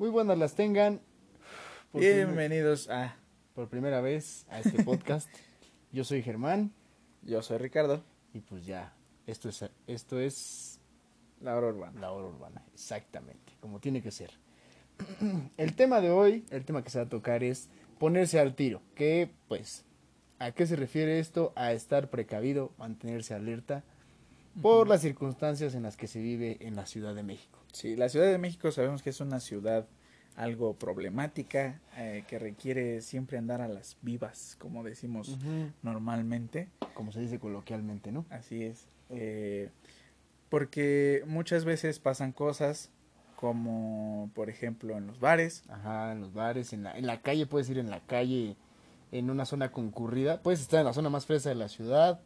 Muy buenas las tengan. Por Bienvenidos a... Por primera vez a este podcast. Yo soy Germán. Yo soy Ricardo. Y pues ya, esto es, esto es... La hora urbana. La hora urbana, exactamente, como tiene que ser. El tema de hoy, el tema que se va a tocar es ponerse al tiro. Que, pues, ¿a qué se refiere esto? A estar precavido, mantenerse alerta por las circunstancias en las que se vive en la Ciudad de México. Sí, la Ciudad de México sabemos que es una ciudad algo problemática, eh, que requiere siempre andar a las vivas, como decimos normalmente. Como se dice coloquialmente, ¿no? Así es. Eh, porque muchas veces pasan cosas como, por ejemplo, en los bares. Ajá, en los bares, en la, en la calle, puedes ir en la calle, en una zona concurrida, puedes estar en la zona más fresa de la ciudad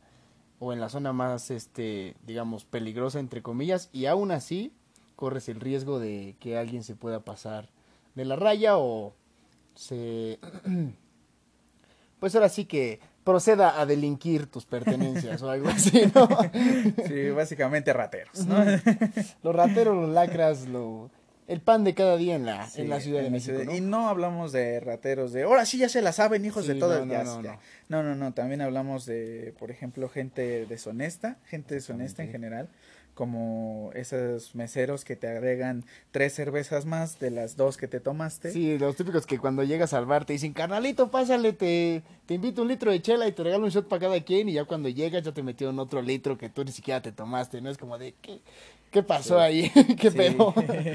o en la zona más, este, digamos, peligrosa, entre comillas, y aún así corres el riesgo de que alguien se pueda pasar de la raya o se... Pues ahora sí que proceda a delinquir tus pertenencias o algo así, ¿no? Sí, básicamente rateros, ¿no? Los rateros, los lacras, lo, el pan de cada día en la, en la Ciudad de México. Y no hablamos de rateros de, ahora sí ya se la saben, hijos de todas. No no, no, no, no, no, también hablamos de, por ejemplo, gente deshonesta, gente deshonesta en general, como esos meseros que te agregan tres cervezas más de las dos que te tomaste. Sí, los típicos que cuando llegas al bar te dicen, carnalito, pásale, te, te invito un litro de chela y te regalo un shot para cada quien y ya cuando llegas ya te metieron otro litro que tú ni siquiera te tomaste, ¿no? Es como de, ¿qué, qué pasó ahí? ¿Qué pedo?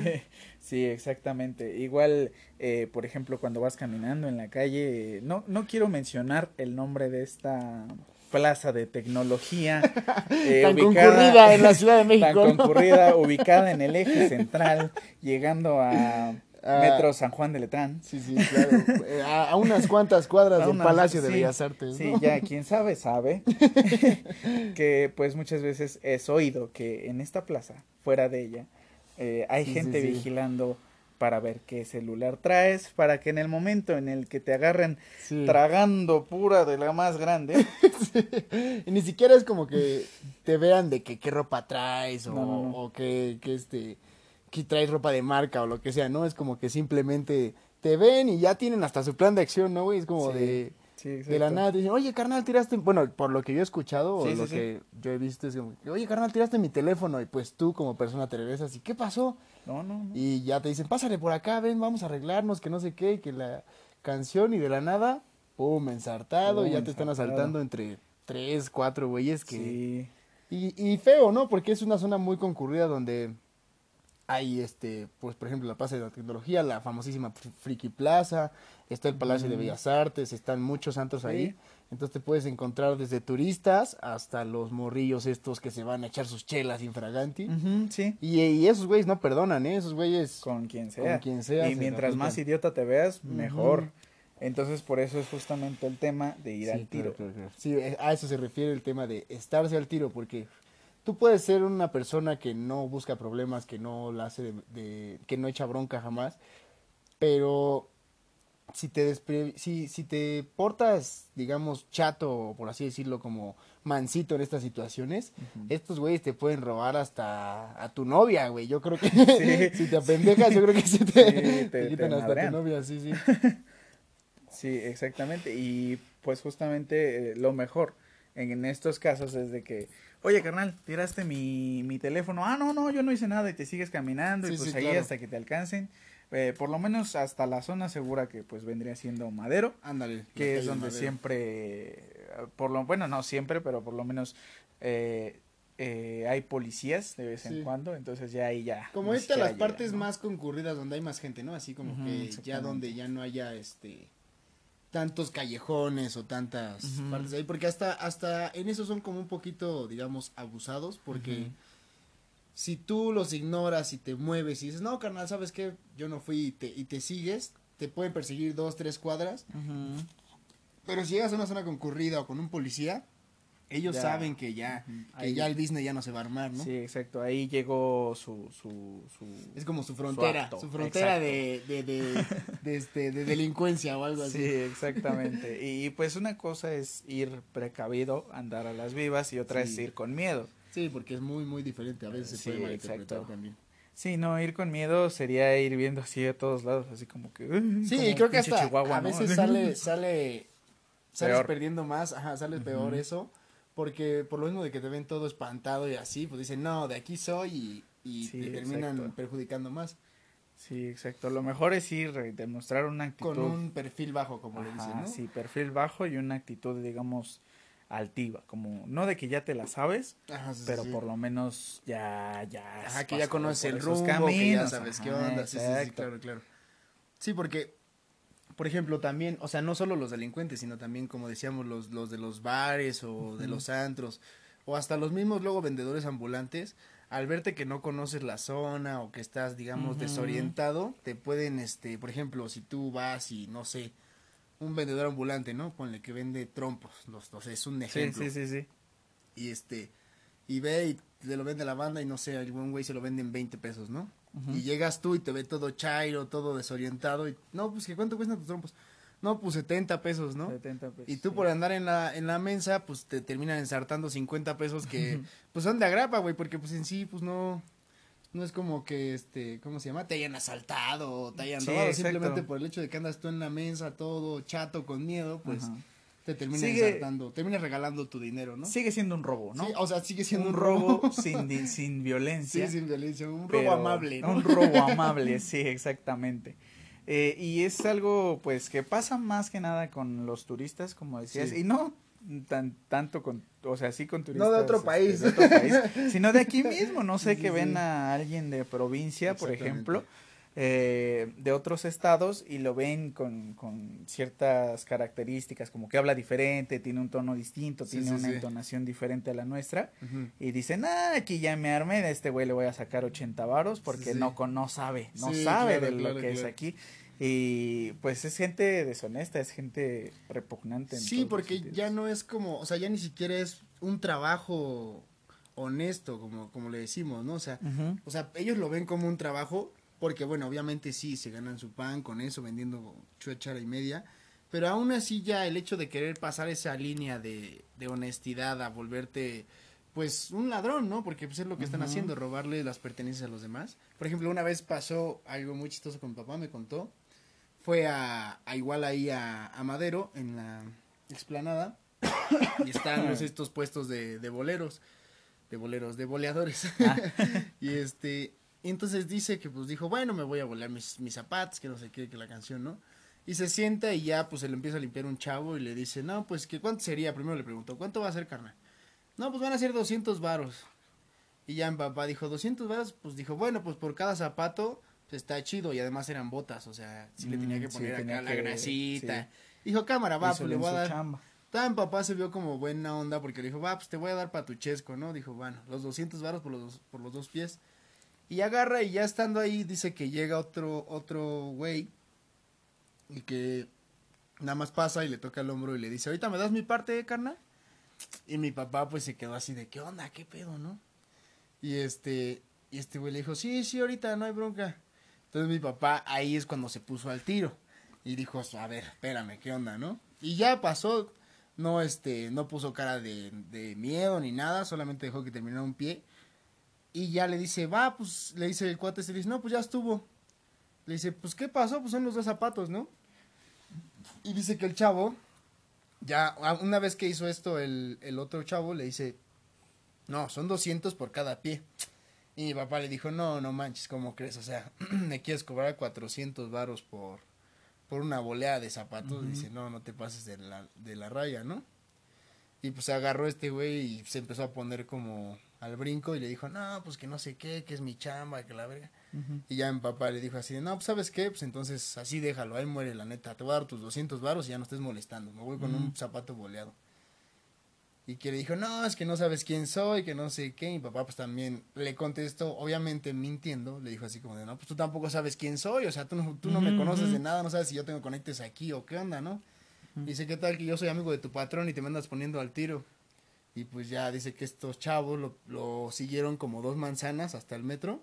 sí, exactamente. Igual, eh, por ejemplo, cuando vas caminando en la calle, no, no quiero mencionar el nombre de esta plaza de tecnología. Eh, tan concurrida en la Ciudad de México. Tan concurrida, ubicada en el eje central, llegando a ah. Metro San Juan de Letrán. Sí, sí, claro. Eh, a, unas cuantas cuadras del Palacio de Bellas Artes. Sí, ya quien sabe, sabe. que pues muchas veces es oído que en esta plaza, fuera de ella, eh, hay gente vigilando para ver qué celular traes, para que en el momento en el que te agarren tragando pura de la más grande. Y ni siquiera es como que te vean de que qué ropa traes o, o que, que, este, que traes ropa de marca o lo que sea, ¿no? Es como que simplemente te ven y ya tienen hasta su plan de acción, ¿no, güey? Es como de... de la nada te dicen, oye, carnal, tiraste. Bueno, por lo que yo he escuchado o lo que yo he visto es como, oye, carnal, tiraste mi teléfono. Y pues tú, como persona, te regresas. ¿Y qué pasó? No, no, Y ya te dicen, pásale por acá, ven, vamos a arreglarnos, que no sé qué, que la canción y de la nada, pum, ensartado, y ya te están asaltando entre tres, cuatro güeyes que... Sí. Y, y feo, ¿no? Porque es una zona muy concurrida donde hay, este, pues, por ejemplo, la Plaza de la Tecnología, la famosísima Friki Plaza, está el Palacio de. Bellas Artes, están muchos santos ahí. Entonces te puedes encontrar desde turistas hasta los morrillos estos que se van a echar sus chelas infraganti. sí. Y, esos güeyes no perdonan, ¿eh? Esos güeyes... Con quien sea. Con quien sea. Y mientras más idiota te veas, mejor. Entonces por eso es justamente el tema de ir al tiro. Sí, eh, a eso se refiere el tema de estarse al tiro, porque tú puedes ser una persona que no busca problemas, que no la hace de que no echa bronca jamás, pero si te, si, si te portas, digamos, chato, por así decirlo, como mansito en estas situaciones, estos güeyes te pueden robar hasta a tu novia, güey. Yo creo que si te apendejas, yo creo que se te, quitan hasta tu novia, sí, sí. sí, exactamente. Y pues justamente eh, lo mejor en, estos casos es de que, oye, carnal, tiraste mi, mi teléfono. Ah, no, no, yo no hice nada y te sigues caminando y pues ahí hasta que te alcancen eh, por lo menos hasta la zona segura que pues vendría siendo Madero. Ándale. Que es donde siempre, por lo bueno, no siempre, pero por lo menos eh, eh, hay policías de vez en cuando, entonces ya ahí ya. Como esta las partes más concurridas donde hay más gente, ¿no? Así como que ya donde ya no haya este tantos callejones o tantas partes ahí, porque hasta hasta en eso son como un poquito, digamos, abusados, porque si tú los ignoras y te mueves y dices, no, carnal, ¿sabes qué? Yo no fui y te, y te sigues, te pueden perseguir dos, tres cuadras. Pero si llegas a una zona concurrida o con un policía, ellos saben que ya, que ya el business ya no se va a armar, ¿no? Sí, exacto. Ahí llegó su, su, su es como su frontera, su, frontera de, de, de, de, este, de delincuencia o algo así. Sí, exactamente. y pues una cosa es ir precavido, andar a las vivas y otra es ir con miedo. Sí, porque es muy, muy diferente. A veces se puede malinterpretar también. Sí, no, ir con miedo sería ir viendo así a todos lados, así como que... Sí, creo que hasta a veces sale, sale, sales perdiendo más, ajá, sale peor eso, porque por lo mismo de que te ven todo espantado y así, pues dicen, no, de aquí soy y, te terminan perjudicando más. Sí, exacto. Lo mejor es ir, demostrar una actitud. Con un perfil bajo, como le dicen, ¿no? Sí, perfil bajo y una actitud, digamos, altiva, como no de que ya te la sabes, pero por lo menos ya ya Ajá, que ya conoces el rumbo, caminos, que ya sabes qué onda, sí, sí, claro, claro. Sí, porque por ejemplo, también, o sea, no solo los delincuentes, sino también como decíamos los los de los bares o de los antros o hasta los mismos luego vendedores ambulantes, al verte que no conoces la zona o que estás digamos desorientado, te pueden este, por ejemplo, si tú vas y no sé, un vendedor ambulante, ¿no? Ponle que vende trompos, los, los es un ejemplo. Sí, sí, sí, sí. Y este, y ve y te lo vende la banda y no sé, algún güey se lo vende en 20 pesos, ¿no? Y llegas tú y te ve todo chairo, todo desorientado y, no, pues que cuánto cuestan tus trompos. No, pues 70 pesos, ¿no? 70 pesos. Y tú por andar en la, en la mensa, pues te terminan ensartando 50 pesos que, pues son de agrapa, güey, porque pues en sí, pues no, no es como que, este, ¿cómo se llama? Te hayan asaltado o te hayan robado, simplemente por el hecho de que andas tú en la mesa todo chato con miedo, pues te termina sigue, terminas regalando tu dinero, ¿no? Sigue siendo un robo, ¿no? Sí, o sea, sigue siendo un, robo, sin, sin violencia. Sí, sin violencia, un robo amable, ¿no? Un robo amable, sí, exactamente. Eh, y es algo, pues, que pasa más que nada con los turistas, como decías, y no tan tanto con o sea sí con turistas no de otro país, de otro país sino de aquí mismo no sé que ven a alguien de provincia por ejemplo eh, de otros estados y lo ven con, con, ciertas características como que habla diferente tiene un tono distinto tiene una entonación diferente a la nuestra y dicen ah aquí ya me armé de este güey le voy a sacar 80 varos porque no no sabe no sabe de lo que es aquí y pues es gente deshonesta, es gente repugnante. sí, porque ya no es como, o sea, ya ni siquiera es un trabajo honesto, como, como le decimos, ¿no? O sea, o sea, ellos lo ven como un trabajo, porque bueno, obviamente sí, se ganan su pan con eso, vendiendo chuechara y media, pero aún así ya el hecho de querer pasar esa línea de, de honestidad a volverte pues un ladrón, ¿no? Porque pues es lo que están haciendo, robarle las pertenencias a los demás. Por ejemplo, una vez pasó algo muy chistoso con mi papá, me contó, fue a, igual ahí a, Madero, en la explanada, y están estos puestos de, de boleros, de boleros, de boleadores. Ah. y este, entonces dice que pues dijo, bueno, me voy a volar mis, mis zapatos, que no sé qué, que la canción, ¿no? Y se sienta y ya pues se le empieza a limpiar un chavo y le dice, no, pues que cuánto sería, primero le preguntó, ¿cuánto va a ser, carnal? No, pues van a ser 200 varos. Y ya mi papá dijo, 200 varos, pues dijo, bueno, pues por cada zapato pues, está chido y además eran botas, o sea, sí le tenía mm, que poner acá la grasita. Dijo, cámara, va, pues le voy a dar. Chamba. Tan papá se vio como buena onda porque le dijo, va, pues te voy a dar para tu chesco, ¿no? Dijo, bueno, los 200 varos por los, por los dos pies. Y agarra y ya estando ahí dice que llega otro, otro güey y que nada más pasa y le toca el hombro y le dice, ahorita me das mi parte, carnal. Y mi papá pues se quedó así de, ¿qué onda? ¿Qué pedo, no? Y este, y este güey le dijo, sí, sí, ahorita no hay bronca. Entonces mi papá ahí es cuando se puso al tiro y dijo, a ver, espérame, ¿qué onda, no? Y ya pasó, no, este, no puso cara de, de miedo ni nada, solamente dejó que terminara un pie. Y ya le dice, va, pues, le dice el cuate, se le dice, no, pues ya estuvo. Le dice, pues, ¿qué pasó? Pues son los dos zapatos, ¿no? Y dice que el chavo, ya, una vez que hizo esto, el, el otro chavo le dice, no, son 200 por cada pie. Y mi papá le dijo, no, no manches, ¿cómo crees? O sea, me quieres cobrar 400 varos por, por una volea de zapatos. Dice, no, no te pases de la, de la raya, ¿no? Y pues agarró este güey y se empezó a poner como al brinco y le dijo, no, pues que no sé qué, que es mi chamba, que la verga. Y ya mi papá le dijo así, no, pues sabes qué, pues entonces así déjalo, ahí muere la neta, te voy a dar tus 200 varos y ya no estés molestando, me voy con un zapato boleado y que le dijo, no, es que no sabes quién soy, que no sé qué, y mi papá pues también le contestó, obviamente mintiendo, le dijo así como de, no, pues tú tampoco sabes quién soy, o sea, tú no, tú no me conoces de nada, no sabes si yo tengo conectes aquí o qué onda, ¿no? Dice, ¿qué tal que yo soy amigo de tu patrón y te me andas poniendo al tiro? Y pues ya dice que estos chavos lo, lo siguieron como dos manzanas hasta el metro.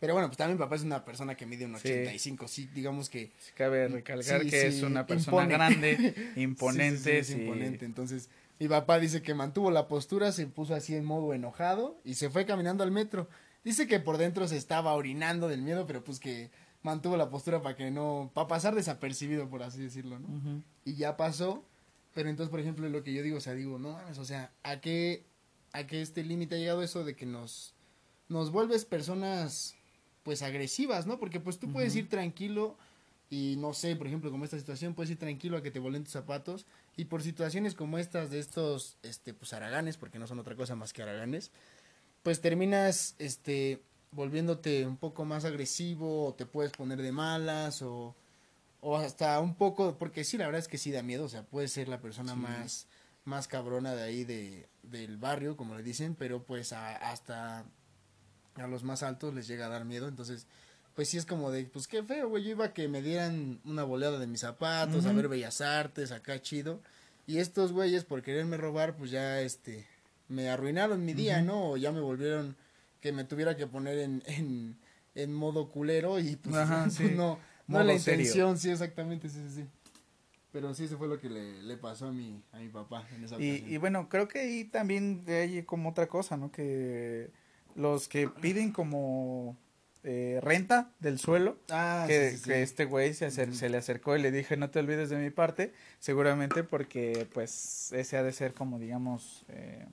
Pero bueno, pues también mi papá es una persona que mide un 85, sí, digamos que... Cabe recalcar que es una persona grande, imponente. sí, imponente, entonces mi papá dice que mantuvo la postura, se puso así en modo enojado y se fue caminando al metro. Dice que por dentro se estaba orinando del miedo, pero pues que mantuvo la postura para que no, para pasar desapercibido, por así decirlo, ¿no? Y ya pasó, pero entonces, por ejemplo, lo que yo digo, o sea, digo, no mames, o sea, ¿a qué, a qué este límite ha llegado eso de que nos, nos vuelves personas, pues, agresivas, ¿no? Porque, pues, tú puedes ir tranquilo y, no sé, por ejemplo, como esta situación, puedes ir tranquilo a que te volen tus zapatos y por situaciones como estas de estos, este, pues, araganes, porque no son otra cosa más que araganes, pues terminas, este, volviéndote un poco más agresivo o te puedes poner de malas o, o hasta un poco, porque sí, la verdad es que sí da miedo, o sea, puede ser la persona más, más cabrona de ahí de, del barrio, como le dicen, pero pues hasta a los más altos les llega a dar miedo, entonces pues sí es como de, pues qué feo, güey, yo iba a que me dieran una boleada de mis zapatos, a ver bellas artes, acá chido, y estos güeyes por quererme robar, pues ya, este, me arruinaron mi día, ¿no? O ya me volvieron que me tuviera que poner en, en, en modo culero y pues, pues no, no la intención, sí, exactamente, sí, sí, sí. Pero sí, eso fue lo que le, le pasó a mi, a mi papá en esa y, y bueno, creo que ahí también hay como otra cosa, ¿no? Que los que piden como eh, renta del suelo, ah, que, que, este güey se, se le acercó y le dije, no te olvides de mi parte, seguramente porque pues ese ha de ser como digamos eh,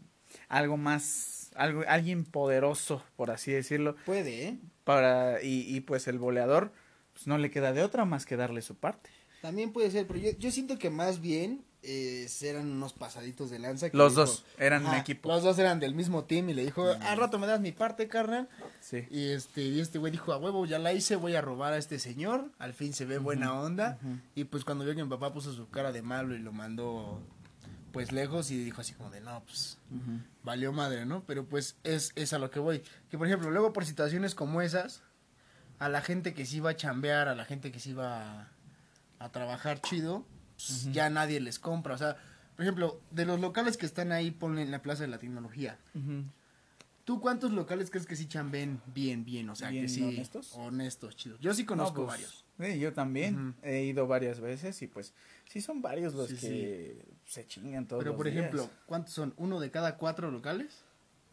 algo más algo, alguien poderoso, por así decirlo. Puede, ¿eh? Para, y, y pues el boleador, pues no le queda de otra más que darle su parte. También puede ser, pero yo, yo siento que más bien eh, eran unos pasaditos de lanza. los dos eran un equipo. Los dos eran del mismo team y le dijo, al rato me das mi parte, carnal. Sí. Y este, y este güey dijo, a huevo, ya la hice, voy a robar a este señor. Al fin se ve buena onda. Y pues cuando vio que mi papá puso su cara de malo y lo mandó pues lejos y dijo así como de, no, pues valió madre, ¿no? Pero pues es, es a lo que voy. Que por ejemplo, luego por situaciones como esas, a la gente que sí iba a chambear, a la gente que sí iba a, trabajar chido, pues, ya nadie les compra. O sea, por ejemplo, de los locales que están ahí, ponle en la Plaza de la Tecnología. ¿Tú cuántos locales crees que sí chamben bien, bien? O sea, que sí. Honestos. Honestos, chidos. Yo sí conozco pues, varios. Sí, yo también. He ido varias veces y pues sí son varios los que se chingan todos Pero por ejemplo, ¿cuántos son? ¿Uno de cada cuatro locales?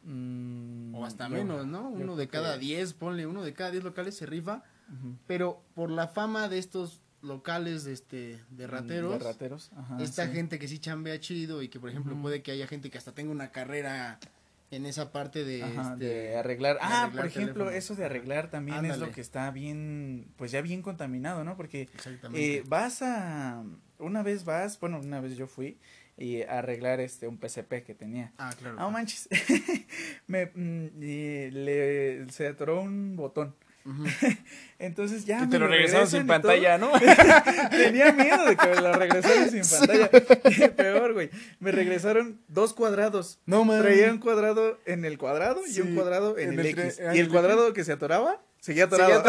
Mm, o hasta menos, ¿no? Uno de cada diez, ponle, uno de cada diez locales se rifa. Pero por la fama de estos locales de este de mm, rateros, de rateros. esta gente que sí chambea chido y que por ejemplo puede que haya gente que hasta tenga una carrera en esa parte de, este, arreglar. ah, por ejemplo, eso de arreglar también es lo que está bien, pues ya bien contaminado, ¿no? Porque eh, vas a, una vez vas, bueno, una vez yo fui y arreglar este un PCP que tenía. Ah, claro. Ah, manches. Me, mm, y le, se atoró un botón. Entonces ya. Que te lo regresaron sin pantalla, ¿no? Tenía miedo de que me lo regresaran sin pantalla. Peor, güey. Me regresaron dos cuadrados. No, man. Traía un cuadrado en el cuadrado y un cuadrado en, el, X. Y el cuadrado que se atoraba, seguía atorado.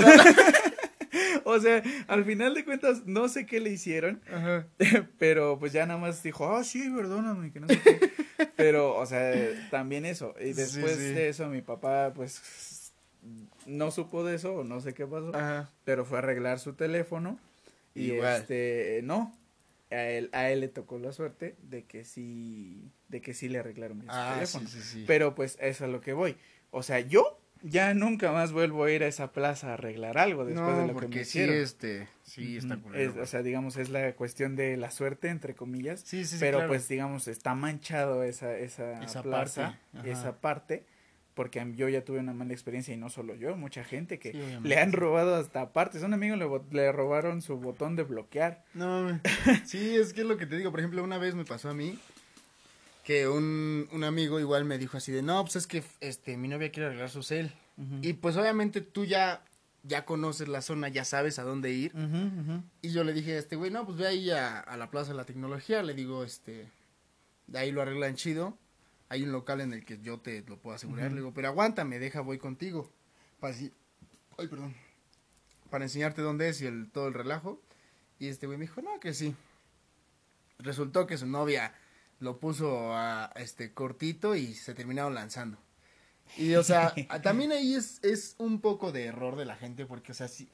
o sea, al final de cuentas, no sé qué le hicieron. Pero pues ya nada más dijo, ah, sí, perdóname, que no sé qué. Pero, o sea, también eso. Y después de eso, mi papá, pues no supo de eso o no sé qué pasó, pero fue a arreglar su teléfono y este no a él a él le tocó la suerte de que sí de que sí le arreglaron su ah, teléfono. Pero pues eso es a lo que voy. O sea, yo ya nunca más vuelvo a ir a esa plaza a arreglar algo después de lo que me hicieron. Sí, este, sí está O sea, digamos, es la cuestión de la suerte, entre comillas. Sí, sí, Pero pues, digamos, está manchado esa, esa, plaza, esa parte porque yo ya tuve una mala experiencia y no solo yo, mucha gente que le han robado hasta partes. Un amigo le, le robaron su botón de bloquear. No, sí, es que es lo que te digo. Por ejemplo, una vez me pasó a mí que un, un amigo igual me dijo así de, no, pues es que este mi novia quiere arreglar su cel. Y pues obviamente tú ya, ya conoces la zona, ya sabes a dónde ir. Y yo le dije a este güey, no, pues ve ahí a, a la Plaza de la Tecnología. Le digo, este, de ahí lo arreglan chido hay un local en el que yo te lo puedo asegurar. Le digo, pero aguántame, deja, voy contigo. Para ay, perdón. Para enseñarte dónde es y el, todo el relajo. Y este güey me dijo, no, que sí. Resultó que su novia lo puso a este cortito y se terminaron lanzando. Y o sea, también ahí es, es un poco de error de la gente porque o sea, sí,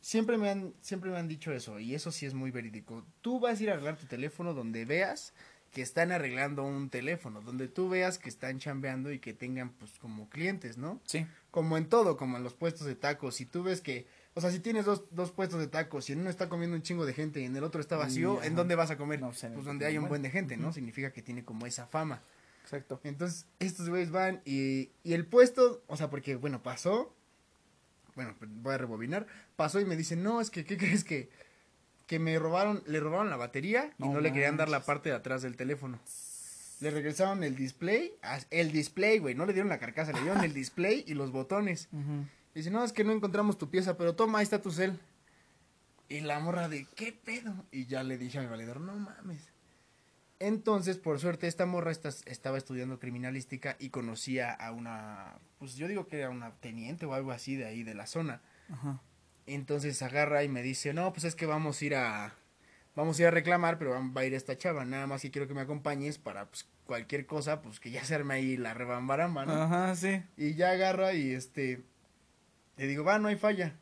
siempre me han siempre me han dicho eso y eso sí es muy verídico. Tú vas a ir a arreglar tu teléfono donde veas que están arreglando un teléfono, donde tú veas que están chambeando y que tengan pues como clientes, ¿no? Sí. Como en todo, como en los puestos de tacos, si tú ves que, o sea, si tienes dos, dos puestos de tacos y en uno está comiendo un chingo de gente y en el otro está vacío, ¿en dónde vas a comer? No, pues, donde hay un buen. de gente, ¿no? Significa que tiene como esa fama. Exacto. Entonces, estos güeyes van y, y el puesto, o sea, porque, bueno, pasó, bueno, pues, voy a rebobinar, pasó y me dice, no, es que, ¿qué crees que? Que me robaron, le robaron la batería y No le querían dar la parte de atrás del teléfono. Le regresaron el display, el display, güey, no le dieron la carcasa, le dieron el display y los botones. Dice, no, es que no encontramos tu pieza, pero toma, ahí está tu cel. Y la morra de, ¿qué pedo? Y ya le dije a mi valedor, no mames. Entonces, por suerte, esta morra estaba estudiando criminalística y conocía a una, pues yo digo que era una teniente o algo así de ahí, de la zona. Ajá. Entonces agarra y me dice, no, pues es que vamos a ir a, vamos a ir a reclamar, pero va a ir esta chava, nada más que quiero que me acompañes para, pues, cualquier cosa, pues, que ya se arme ahí la rebambaramba, ¿no? Ajá, sí. Y ya agarra y este. Le digo, va, no hay falla.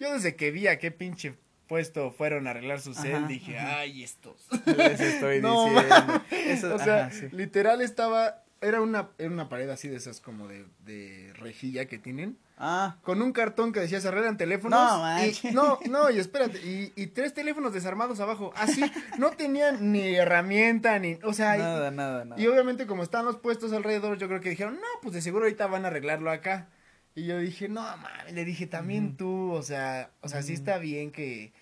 Yo desde que vi a qué pinche puesto fueron a arreglar su cel, dije, ajá. ay, estos. Les estoy No, diciendo. Eso- o sea, ajá, sí. literal estaba. Era una, era una pared así de esas como de, de rejilla que tienen. Ah, Con un cartón que decía se arreglan teléfonos. No, y, no, no, y espérate. Y, y tres teléfonos desarmados abajo. Así, no tenían ni herramienta, ni. O sea, y- nada, nada, nada. y obviamente como están los puestos alrededor, yo creo que dijeron, no, pues de seguro ahorita van a arreglarlo acá. Y yo dije, no, mames, le dije, también tú, o sea, o sea, sí está bien que,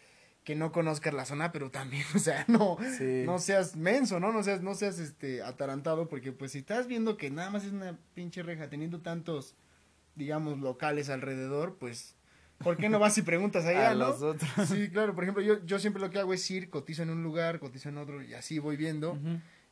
que no conozcas la zona, pero también, o sea, no, Sí. no seas menso, ¿no? No seas, no seas, este, atarantado, porque pues si estás viendo que nada más es una pinche reja, teniendo tantos, digamos, locales alrededor, pues, ¿por qué no vas y preguntas allá, a no? los otros. Sí, claro, por ejemplo, yo, yo siempre lo que hago es ir, cotizo en un lugar, cotizo en otro, y así voy viendo.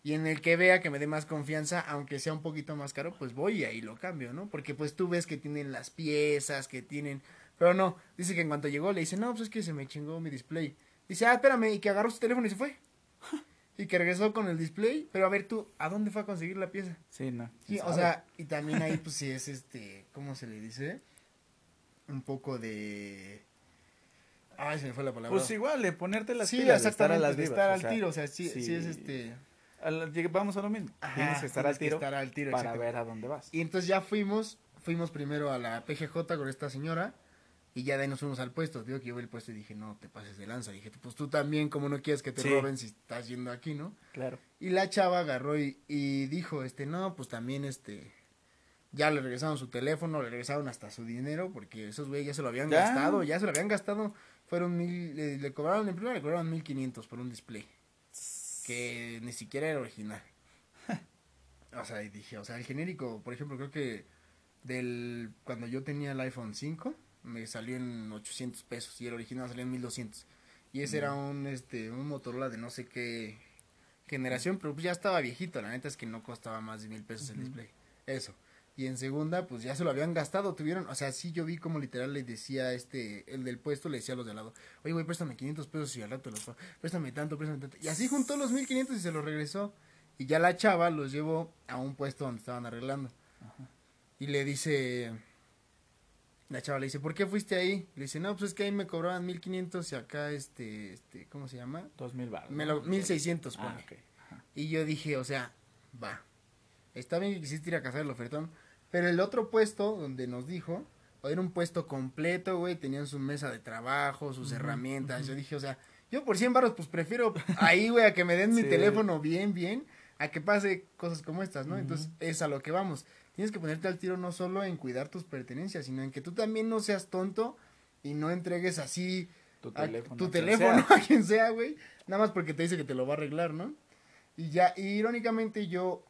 Y en el que vea que me dé más confianza, aunque sea un poquito más caro, pues voy y ahí lo cambio, ¿no? Porque pues tú ves que tienen las piezas, que tienen... Pero no, dice que en cuanto llegó le dice, no, pues es que se me chingó mi display. Dice, ah, espérame, y que agarró su teléfono y se fue. y que regresó con el display, pero a ver tú, ¿a dónde fue a conseguir la pieza? Sí, no. Sí, o sea, y también ahí pues sí es este, ¿cómo se le dice? Un poco de... Ay, se me fue la palabra. Pues igual, de ponerte las sí, pilas, de estar a exactamente, las de vivas, estar o al tiro, o sea, sí, sí, sí. es este... vamos a lo mismo. Ajá, tienes que estar tienes al tiro estar al tiro, para ver a dónde vas. Y entonces ya fuimos, fuimos primero a la PGJ con esta señora y ya de ahí nos fuimos al puesto. Digo que yo vi el puesto y dije, no te pases de lanza. dije, pues tú también, como no quieres que te Sí. roben si estás yendo aquí, ¿no? Claro. Y la chava agarró y, y dijo, este, no, pues también, este, ya le regresaron su teléfono, le regresaron hasta su dinero, porque esos güeyes ya se lo habían Ya. gastado, ya se lo habían gastado, fueron mil, le, le cobraron, en primera le cobraron mil quinientos por un display, que ni siquiera era original. o sea, y dije, o sea, el genérico, por ejemplo, creo que del, cuando yo tenía el iPhone 5, me salió en 800 pesos, y el original salió en 1200. Y ese era un, este, un Motorola de no sé qué generación, pero pues ya estaba viejito, la neta es que no costaba más de mil pesos el display. Eso. Y en segunda, pues ya se lo habían gastado, tuvieron, o sea, sí yo vi como literal le decía este, el del puesto le decía a los de al lado, oye güey, préstame 500 pesos y al rato los préstame tanto, préstame tanto. Y así juntó los 1500 y se los regresó. Y ya la chava los llevó a un puesto donde estaban arreglando. Ajá. Y le dice, la chava le dice, ¿por qué fuiste ahí? Le dice, no, pues es que ahí me cobraban 1500 y acá, este, este, ¿cómo se llama? Dos mil baros. Me lo, 1600 pone. Ah. Y yo dije, o sea, va. Está bien que quisiste ir a cazar el ofertón. Pero el otro puesto donde nos dijo, era un puesto completo, güey. Tenían su mesa de trabajo, sus herramientas. Yo dije, o sea, yo por 100 baros, pues prefiero ahí, güey, a que me den mi Sí. teléfono bien, bien, a que pase cosas como estas, ¿no? Entonces, es a lo que vamos. Tienes que ponerte al tiro no solo en cuidar tus pertenencias, sino en que tú también no seas tonto y no entregues así Tu teléfono. a quien teléfono sea. a quien sea, güey. Nada más porque te dice que te lo va a arreglar, ¿no? Y ya, y irónicamente yo,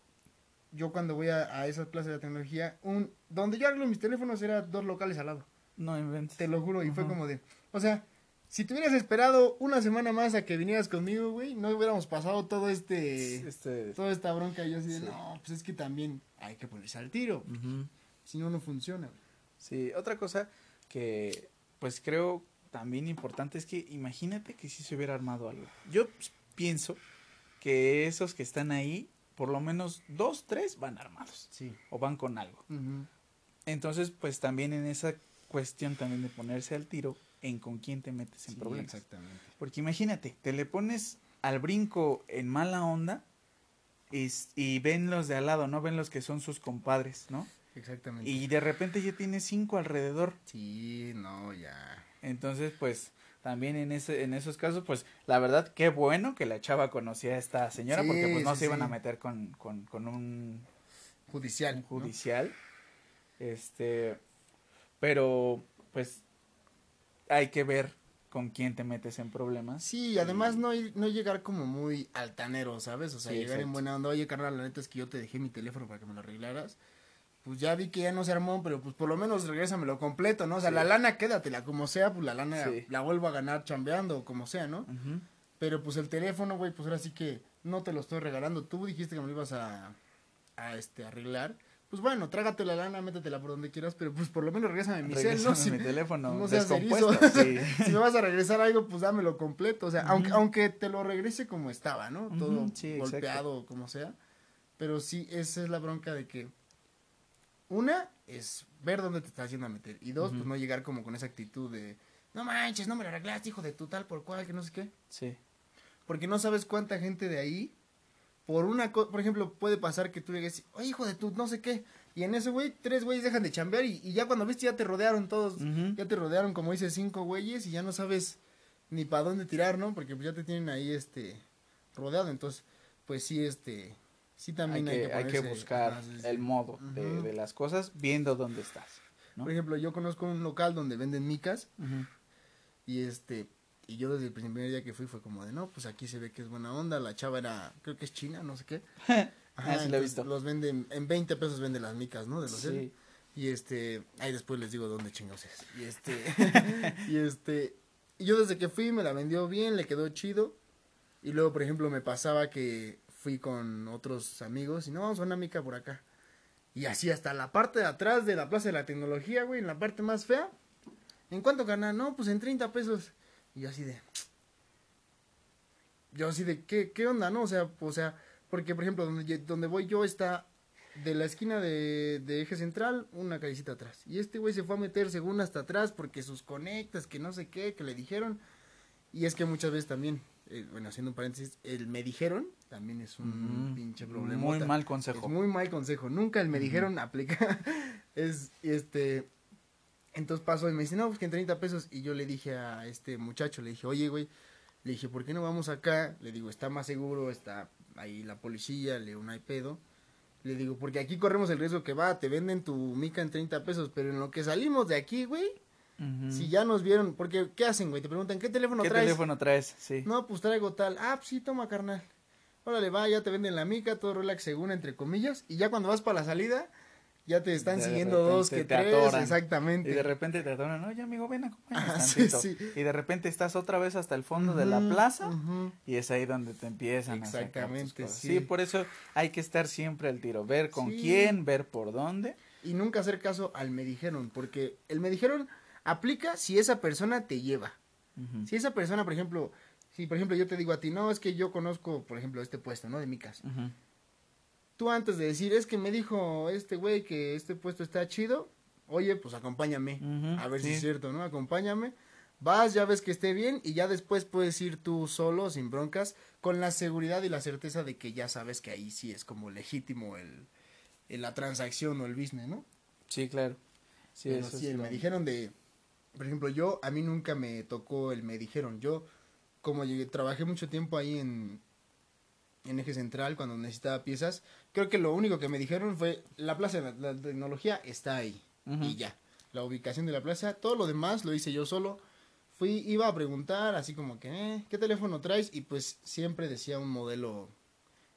yo cuando voy a, a esas plazas de tecnología, un, donde yo arreglo mis teléfonos era dos locales al lado, No inventes. te lo juro, y fue como de, o sea, si te hubieras esperado una semana más a que vinieras conmigo, güey, no hubiéramos pasado todo este, Este. toda esta bronca, y yo así de, Sí. no, pues es que también hay que ponerse al tiro, si no, no funciona, güey. Sí, otra cosa que pues creo también importante es que imagínate que si se hubiera armado algo. Yo pues, pienso que esos que están ahí, por lo menos dos, tres van armados Sí. o van con algo. Entonces, pues también en esa cuestión también de ponerse al tiro en con quién te metes en Sí, problemas. exactamente. Porque imagínate, te le pones al brinco en mala onda y, y ven los de al lado, ¿no? Ven los que son sus compadres, ¿no? Exactamente. Y de repente ya tiene cinco alrededor. Sí, no, ya. Entonces, pues, también en ese, en esos casos, pues, la verdad, qué bueno que la chava conocía a esta señora, Sí, porque pues no sí, se iban sí. a meter con, con, con un, Judicial. un ¿no? judicial. Este, pero, pues, hay que ver con quién te metes en problemas. Sí, y además no, no llegar como muy altanero, ¿sabes? O sea, llegar en buena onda. Oye, carnal, la neta es que yo te dejé mi teléfono para que me lo arreglaras. Pues ya vi que ya no se armó, pero pues por lo menos regrésamelo completo, ¿no? O sea, Sí. la lana quédatela como sea, pues la lana Sí. la vuelvo a ganar chambeando o como sea, ¿no? Pero pues el teléfono, güey, pues ahora sí que no te lo estoy regalando. Tú dijiste que me lo ibas a, a este, arreglar. Pues bueno, trágate la lana, métetela por donde quieras, pero pues por lo menos regrésame mi cel, ¿no? Si- mi teléfono no seas descompuesto. sí. si me vas a regresar algo, pues dámelo completo. O sea, aunque, aunque te lo regrese como estaba, ¿no? Todo exacto. golpeado o como sea. Pero sí, esa es la bronca de que. Una es ver dónde te estás haciendo a meter. Y dos, pues no llegar como con esa actitud de. No manches, no me lo arreglaste, hijo de tu tal por cual, que no sé qué. Sí. Porque no sabes cuánta gente de ahí. Por una cosa, por ejemplo, puede pasar que tú llegues, oye, hijo de tu no sé qué. Y en eso, güey, tres güeyes dejan de chambear y, y ya cuando viste ya te rodearon todos. Ya te rodearon, como dice, cinco güeyes y ya no sabes ni para dónde tirar, ¿no? Porque pues ya te tienen ahí, este, rodeado. Entonces, pues sí, este, sí Hay también que, hay que buscar ajá, sí, sí. el modo de, las cosas viendo dónde estás. ¿no? Por ejemplo, yo conozco un local donde venden micas y este, y yo desde el primer día que fui fue como de, no, pues aquí se ve que es buena onda. La chava era, creo que es china, no sé qué. Ah, sí lo he visto. Los venden, en 20 pesos vende las micas, ¿no? De los Sí. Y este, ahí después les digo dónde chingos es. Y este, y este, y yo desde que fui me la vendió bien, le quedó chido. Y luego, por ejemplo, me pasaba que fui con otros amigos y no, vamos a una mica por acá. Y así hasta la parte de atrás de la Plaza de la Tecnología, güey, en la parte más fea. ¿En cuánto ganan? No, pues en 30 pesos. Y yo así de... Yo así de, ¿qué, qué onda, no? O sea, o sea, porque, por ejemplo, donde, donde voy yo está de la esquina de, de eje central, una callecita atrás. Y este güey se fue a meter según hasta atrás porque sus conectas, que no sé qué, que le dijeron. Y es que muchas veces también, eh, bueno, haciendo un paréntesis, el me dijeron también es un pinche problema. Muy mal consejo. Es muy mal consejo. Nunca el me dijeron aplica. es, este. Entonces pasó y me dice, no, pues que en 30 pesos. Y yo le dije a este muchacho, le dije, oye, güey, le dije, ¿por qué no vamos acá? Le digo, está más seguro, está ahí la policía, le no hay pedo. Le digo, porque aquí corremos el riesgo que va, te venden tu mica en 30 pesos, pero en lo que salimos de aquí, güey, Si ya nos vieron, porque, ¿qué hacen, güey? Te preguntan, ¿qué teléfono ¿Qué traes? teléfono traes? Sí. No, pues traigo tal. Ah, pues sí, toma, carnal. Órale, va, ya te venden la mica, todo relax según, entre comillas. Y ya cuando vas para la salida, ya te están De siguiendo dos que tres. atoran. Exactamente. Y de repente te atoran, oye amigo, ven, acompáñame Ah, sí, tantito. sí. Y de repente estás otra vez hasta el fondo de la plaza y es ahí donde te empiezan a Exactamente, cosas. sí. Sí, por eso hay que estar siempre al tiro, ver con quién, ver por dónde. Y nunca hacer caso al me dijeron, porque el me dijeron aplica si esa persona te lleva. Si esa persona, por ejemplo, si por ejemplo yo te digo a ti, no, es que yo conozco, por ejemplo, este puesto, ¿no? De micas. Ujú. Tú antes de decir, es que me dijo este güey que este puesto está chido, oye, pues acompáñame. A ver si es cierto, ¿no? Acompáñame. Vas, ya ves que esté bien y ya después puedes ir tú solo, sin broncas, con la seguridad y la certeza de que ya sabes que ahí sí es como legítimo el, el- la transacción o el business, ¿no? Sí, claro. Sí, Pero eso sí, es el lo- me dijeron de, por ejemplo, yo, a mí nunca me tocó el me dijeron. Yo, como llegué, trabajé mucho tiempo ahí en, en Eje Central cuando necesitaba piezas, creo que lo único que me dijeron fue, la plaza de la, la tecnología está ahí. Y ya, la ubicación de la plaza, todo lo demás lo hice yo solo. Fui, iba a preguntar, así como que, eh, ¿qué teléfono traes? Y pues siempre decía un modelo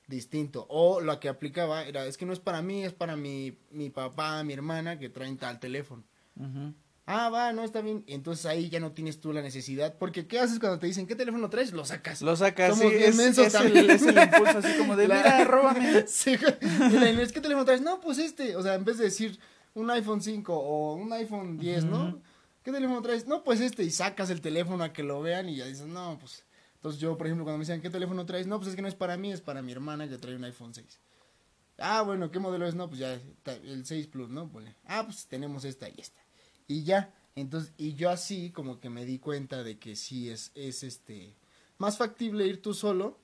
distinto. O lo que aplicaba era, es que no es para mí, es para mi, mi papá, mi hermana, que traen tal teléfono. Ujú. Ah, va, no, está bien. Entonces ahí ya no tienes tú la necesidad. Porque, ¿qué haces cuando te dicen, ¿qué teléfono traes? Lo sacas. Lo sacas, Somos sí, es, es el, es el impulso así como de, La- mira, róbame. Sí, la ¿qué teléfono traes? No, pues este. O sea, en vez de decir un iPhone 5 o un iPhone 10, ¿no? ¿Qué teléfono traes? No, pues este. Y sacas el teléfono a que lo vean y ya dices, no, pues. Entonces yo, por ejemplo, cuando me decían, ¿qué teléfono traes? No, pues es que no es para mí, es para mi hermana que trae un iPhone 6. Ah, bueno, ¿qué modelo es? No, pues ya, el 6 Plus, ¿no? Ah, pues tenemos esta y esta. Y ya, entonces, y yo así como que me di cuenta de que sí es, es este, más factible ir tú solo.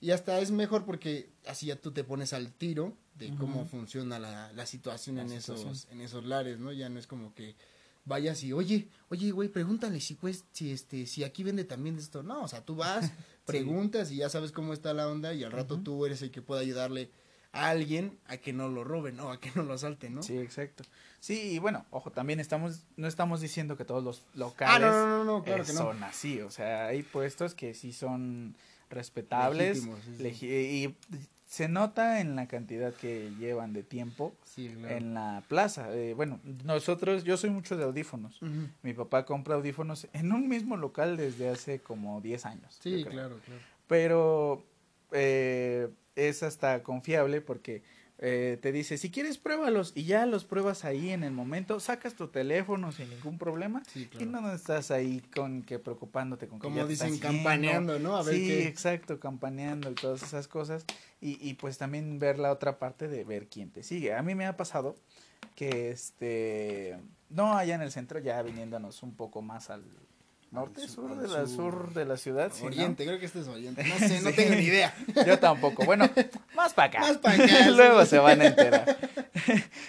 Y hasta es mejor porque así ya tú te pones al tiro de cómo funciona la, la situación en esos en esos lares, ¿no? Ya no es como que vayas y, oye, oye, güey, pregúntale si pues, si este, si aquí vende también de esto. No, o sea, tú vas, preguntas y ya sabes cómo está la onda y al rato tú eres el que puede ayudarle a alguien a que no lo roben, ¿no? A que no lo asalten, ¿no? Sí, exacto. Sí, y bueno, ojo, también estamos, no estamos diciendo que todos los locales son así, o sea, hay puestos que sí son respetables y se nota en la cantidad que llevan de tiempo en la plaza. Eh, bueno, nosotros, yo soy mucho de audífonos. Mi papá compra audífonos en un mismo local desde hace como 10 años. Sí, claro, claro. Pero eh, es hasta confiable porque eh, te dice, si quieres pruébalos y ya los pruebas ahí en el momento, sacas tu teléfono sin ningún problema y no estás ahí con que preocupándote con Como dicen, campaneando, ¿no? A ver sí, exacto, campaneando y todas esas cosas y, y pues también ver la otra parte de ver quién te sigue. A mí me ha pasado que este, no allá en el centro, ya viniéndonos un poco más al, norte, sur, de la sur de la ciudad. Oriente, creo que este es oriente. No sé, no tengo ni idea. Yo tampoco. Bueno, más para acá. Más para acá. Luego se van a enterar.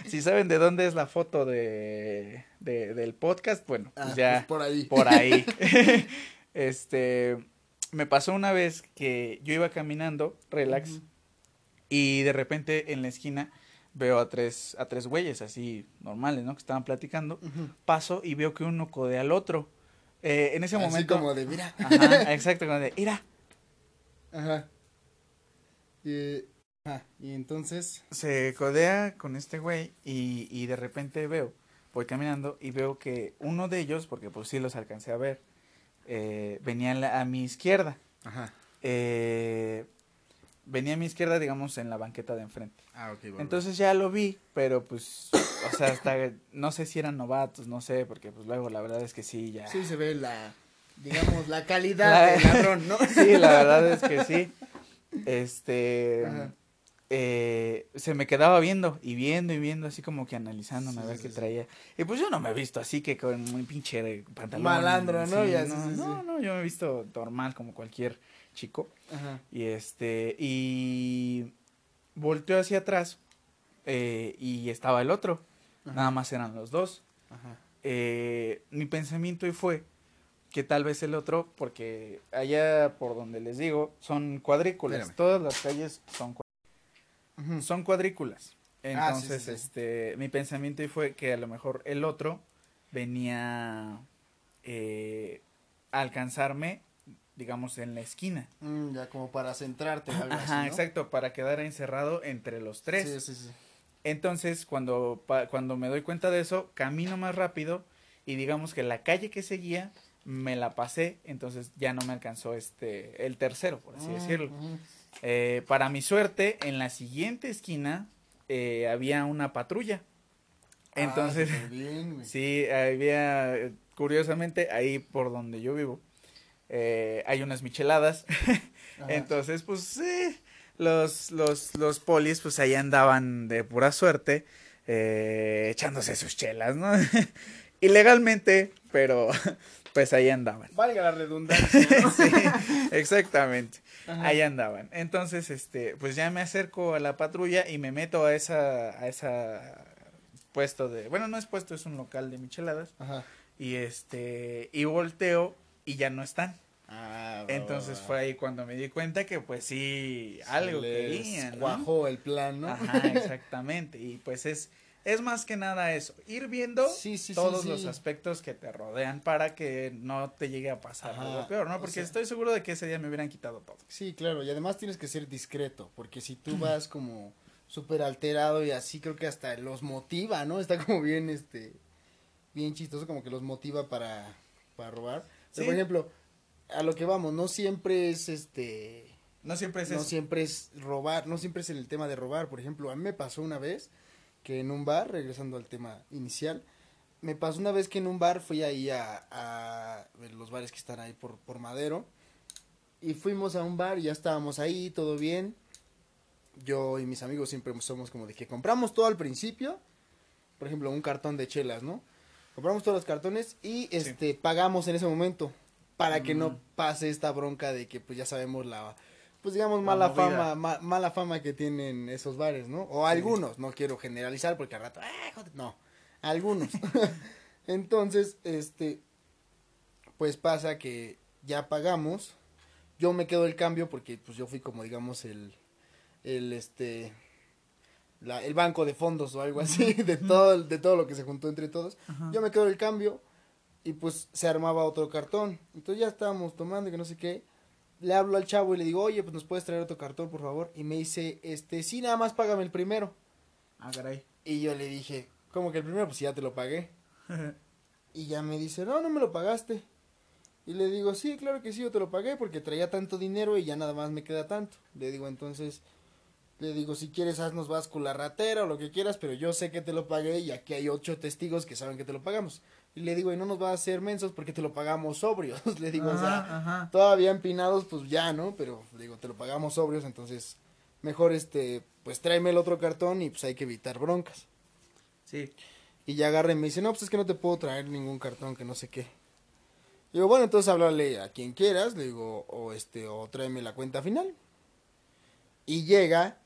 si saben de dónde es la foto de, de del podcast, bueno, pues ah, ya. Pues por ahí. Por ahí. este, me pasó una vez que yo iba caminando, relax, y de repente en la esquina veo a tres, a tres güeyes así normales, ¿no? Que estaban platicando. Paso y veo que uno codea al otro. Eh, en ese Así momento. como de, mira. Ajá, exacto, como de, mira. Ajá. Y, y entonces. Se codea con este güey y, y de repente veo, voy caminando y veo que uno de ellos, porque pues sí los alcancé a ver, eh, venía a, mi izquierda. Ajá. Eh, venía a mi izquierda, digamos, en la banqueta de enfrente. Ah, ok. Entonces ya lo vi, pero pues, o sea, hasta, no sé si eran novatos, no sé, porque pues luego la verdad es que sí, ya. Sí se ve la, digamos, la calidad del ladrón, ¿no? sí, la verdad es que sí. Este, eh, se me quedaba viendo y viendo y viendo, así como que analizándome a ver qué traía. Y pues yo no me he visto así que con un pinche pantalón. Malandro, ¿no? no, no, no, yo me he visto normal como cualquier chico. Y este, y volteó hacia atrás eh, y estaba el otro. Nada más eran los dos. Eh, mi pensamiento fue que tal vez el otro, porque allá por donde les digo, son cuadrículas. Todas las calles son cuadrículas. Son cuadrículas. Ah, Entonces, este, mi pensamiento fue que a lo mejor el otro venía eh, a alcanzarme digamos, en la esquina. Mm, ya como para centrarte. Ajá, exacto, para quedar encerrado entre los tres. Sí, sí, sí. Entonces, cuando, cuando me doy cuenta de eso, camino más rápido y digamos que la calle que seguía me la pasé, entonces ya no me alcanzó este, el tercero, por así mm, decirlo. Eh, para mi suerte, en la siguiente esquina eh, había una patrulla. Ah, entonces, sí, había, curiosamente, ahí por donde yo vivo, eh, hay unas micheladas. Entonces, pues sí, los, los, los polis pues ahí andaban de pura suerte eh, echándose sus chelas, ¿no? Ilegalmente, pero pues ahí andaban. Valga la redundancia. sí, exactamente. Ahí andaban. Entonces, este, pues ya me acerco a la patrulla y me meto a esa, a esa puesto de, bueno, no es puesto, es un local de micheladas. Ajá. Y este, y volteo y ya no están. Ah, Entonces fue ahí cuando me di cuenta que pues sí, algo querían. Cuajó el plan, ¿no? Ajá, exactamente. y pues es, es más que nada eso, ir viendo todos los aspectos que te rodean para que no te llegue a pasar algo peor, ¿no? Porque estoy seguro de que ese día me hubieran quitado todo. Sí, claro, y además tienes que ser discreto, porque si tú vas como súper alterado y así creo que hasta los motiva, ¿no? Está como bien, este, bien chistoso, como que los motiva para, para robar. Por ejemplo, a lo que vamos, no siempre es este... No siempre es No siempre es robar, no siempre es en el tema de robar. Por ejemplo, a mí me pasó una vez que en un bar, regresando al tema inicial, me pasó una vez que en un bar fui ahí a, a los bares que están ahí por, por Madero. Y fuimos a un bar y ya estábamos ahí, todo bien. Yo y mis amigos siempre somos como de que compramos todo al principio. Por ejemplo, un cartón de chelas, ¿no? Compramos todos los cartones y este pagamos en ese momento para que no pase esta bronca de que pues ya sabemos la pues digamos, mala fama, mala fama que tienen esos bares, ¿no? O algunos, no quiero generalizar porque al rato, no, algunos. Entonces, este, pues pasa que ya pagamos, yo me quedo el cambio porque pues yo fui como digamos el, el este, la, el banco de fondos o algo así, de todo, de todo lo que se juntó entre todos. Yo me quedo el cambio y pues se armaba otro cartón. Entonces ya estábamos tomando que no sé qué le hablo al chavo y le digo, oye, pues nos puedes traer otro cartón, por favor. Y me dice, este, sí, nada más págame el primero. Ah, caray. Y yo le dije, ¿cómo que el primero? Pues ya te lo pagué. y ya me dice, no, no me lo pagaste. Y le digo, sí, claro que sí, yo te lo pagué porque traía tanto dinero y ya nada más me queda tanto. Le digo, entonces, le digo, si quieres, haznos vas con la ratera o lo que quieras, pero yo sé que te lo pagué y aquí hay ocho testigos que saben que te lo pagamos. Y le digo, y no nos va a hacer mensos porque te lo pagamos sobrios. le digo, o sea, todavía empinados, pues ya, ¿no? Pero le digo, te lo pagamos sobrios, entonces mejor este, pues tráeme el otro cartón y pues hay que evitar broncas. Sí. Y ya agarra y me dice, no, pues es que no te puedo traer ningún cartón, que no sé qué. Digo, bueno, entonces háblale a quien quieras, le digo, o este, o tráeme la cuenta final. Y llega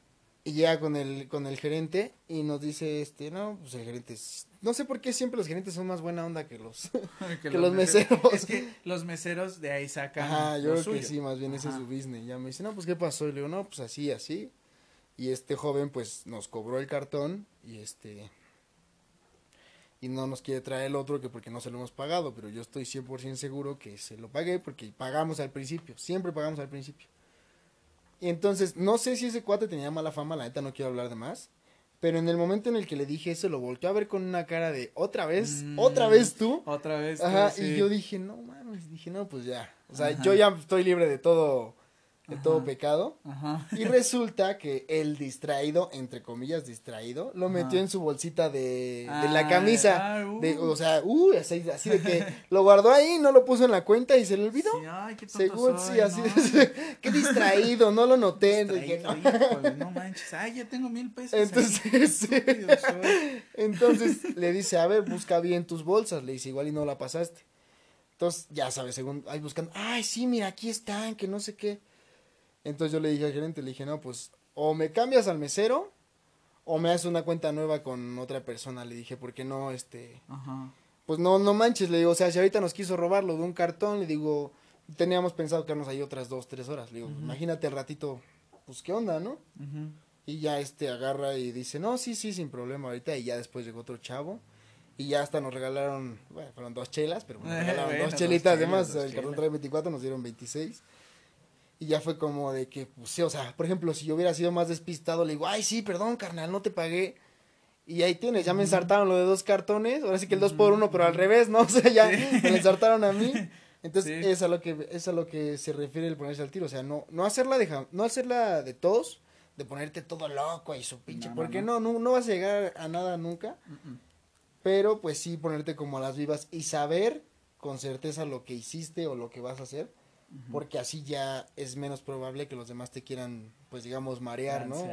y llega con el, con el gerente y nos dice, este, no, pues el gerente, no sé por qué siempre los gerentes son más buena onda que los, que, los, meseros. Es que los meseros de ahí sacan. Ajá, yo creo que sí, más bien ese es su business. Ya me dice, no, pues qué pasó. Y le digo, no, pues así, así. Y este joven, pues nos cobró el cartón y este. Y no nos quiere traer el otro que porque no se lo hemos pagado, pero yo estoy 100% seguro que se lo pagué porque pagamos al principio, siempre pagamos al principio. Y entonces, no sé si ese cuate tenía mala fama, la neta no quiero hablar de más. Pero en el momento en el que le dije eso, lo volteó a ver con una cara de otra vez, mm, otra vez tú. Otra vez. Ajá, y yo dije, no mames, dije, no, pues ya. O sea, yo ya estoy libre de todo de todo pecado. Ajá. Y resulta que el distraído, entre comillas distraído, lo metió en su bolsita de, de la ah, camisa. Ah, de, uh. o sea, uh, así, de que lo guardó ahí, no lo puso en la cuenta y se le olvidó. Sí, ay, qué Según, sí, así qué distraído, no lo noté. no manches, ay, ya tengo mil pesos. Entonces, entonces le dice, a ver, busca bien tus bolsas. Le dice, igual y no la pasaste. Entonces, ya sabes, según, ahí buscando, ay, sí, mira, aquí están, que no sé qué. Entonces yo le dije al gerente, le dije, no, pues o me cambias al mesero o me haces una cuenta nueva con otra persona. Le dije, porque no, este, Ajá. pues no, no manches, le digo, o sea, si ahorita nos quiso robarlo de un cartón, le digo, teníamos pensado quedarnos ahí otras dos, tres horas. Le digo, imagínate el ratito, pues qué onda, ¿no? Y ya este agarra y dice, no, sí, sí, sin problema ahorita. Y ya después llegó otro chavo. Y ya hasta nos regalaron, bueno, fueron dos chelas, pero nos regalaron dos chelitas. además, el cartón trae 24, nos dieron 26. Y ya fue como de que, pues sí, o sea, por ejemplo, si yo hubiera sido más despistado, le digo, ay, sí, perdón, carnal, no te pagué. Y ahí tienes, ya me ensartaron lo de dos cartones, ahora sí que el dos por uno, pero al revés, ¿no? O sea, ya me ensartaron a mí. Entonces, es, a lo que, es a lo que se refiere el ponerse al tiro, o sea, no, no hacerla de, no hacerla de todos, de ponerte todo loco y su pinche, porque no, no, no, vas a llegar a nada nunca, pero pues sí ponerte como a las vivas y saber con certeza lo que hiciste o lo que vas a hacer porque así ya es menos probable que los demás te quieran, pues digamos, marear, ¿no?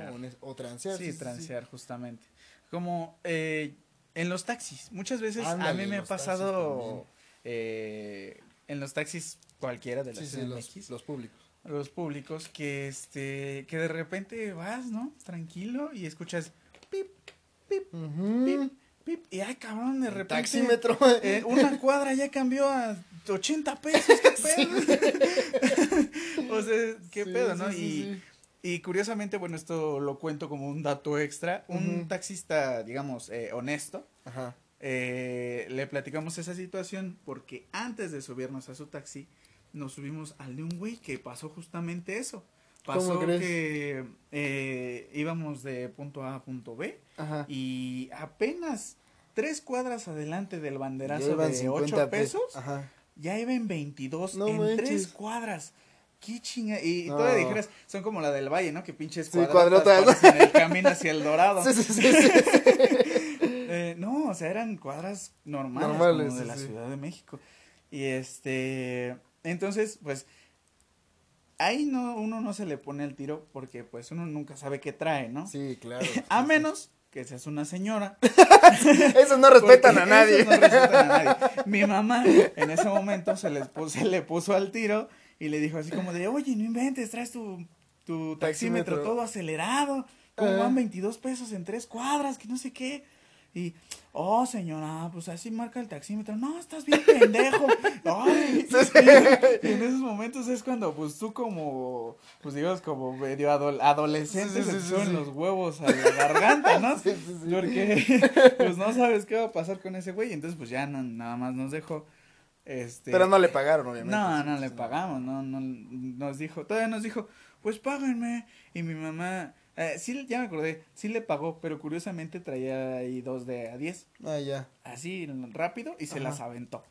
O, transear. Sí, transear, justamente. Como eh, en los taxis, muchas veces a mí me ha pasado eh, en los taxis cualquiera de las sí, los, los públicos. Los públicos que este que de repente vas no tranquilo y escuchas pip pip pip pip y ay cabrón de repente taxímetro. eh, una cuadra ya cambió a 80 pesos, qué pedo. o sea, qué pedo, ¿no? y, y curiosamente, bueno, esto lo cuento como un dato extra. Un taxista, digamos, eh, honesto, eh, le platicamos esa situación porque antes de subirnos a su taxi, nos subimos al de un güey que pasó justamente eso. Pasó que eh, íbamos de punto A a punto B y apenas tres cuadras adelante del banderazo de 8 pesos, Ajá ya iba en 22 en tres cuadras. Qué chinga. Y, todavía dijeras, son como la del Valle, ¿no? Que pinches cuadras en el camino hacia el Dorado. Sí, sí, sí. eh, no, o sea, eran cuadras normales, normales como de la Ciudad de México. Y este, entonces, pues, ahí no, uno no se le pone el tiro porque, pues, uno nunca sabe qué trae, ¿no? Sí, claro. a menos que seas una señora. Eso no respetan a nadie. no respetan a nadie. Mi mamá en ese momento se, les puso, le puso al tiro y le dijo así como de, oye, no inventes, traes tu tu taxímetro, todo acelerado, como van 22 pesos en tres cuadras, que no sé qué. Y, oh, señora, pues así marca el taxímetro. No, estás bien pendejo. Ay, y en esos momentos es cuando, pues tú como, pues digamos, como medio adolescente, se suben los huevos a la garganta, ¿no? Porque, pues no sabes qué va a pasar con ese güey. Entonces, pues ya nada más nos dejó. Este, Pero no le pagaron, obviamente. No, no le pagamos, no, no, nos dijo, todavía nos dijo, pues páguenme. Y mi mamá, eh, sí, ya me acordé, sí le pagó, pero curiosamente traía ahí dos de a diez. Ah, ya. Así rápido y se las aventó.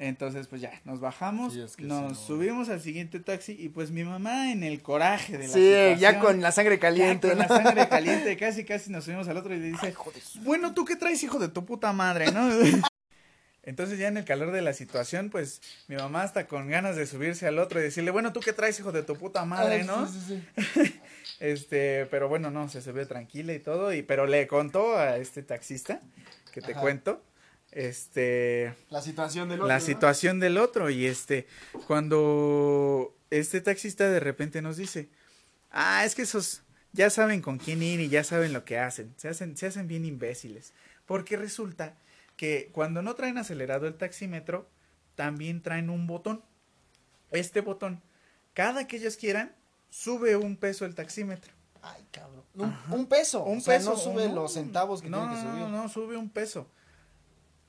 Entonces, pues ya, nos bajamos, nos subimos al siguiente taxi y pues mi mamá en el coraje de la Sí, ya con la sangre caliente. con la sangre caliente, casi, casi nos subimos al otro y le dice, bueno, ¿tú qué traes, hijo de tu puta madre, no? Entonces ya en el calor de la situación, pues mi mamá está con ganas de subirse al otro y decirle, bueno, ¿tú qué traes, hijo de tu puta madre, no? Sí, sí, sí. este, pero bueno, no, se, se ve tranquila y todo, y pero le contó a este taxista, que te cuento, este... La situación del otro. La situación del otro, y este, cuando este taxista de repente nos dice, ah, es que esos ya saben con quién ir y ya saben lo que hacen, se hacen, se hacen bien imbéciles, porque resulta que cuando no traen acelerado el taxímetro, también traen un botón. Este botón, cada que ellos quieran, sube un peso el taxímetro. Ay, cabrón. Un, peso. Un peso. No sube los centavos que no, tiene que subir. No, no, sube un peso.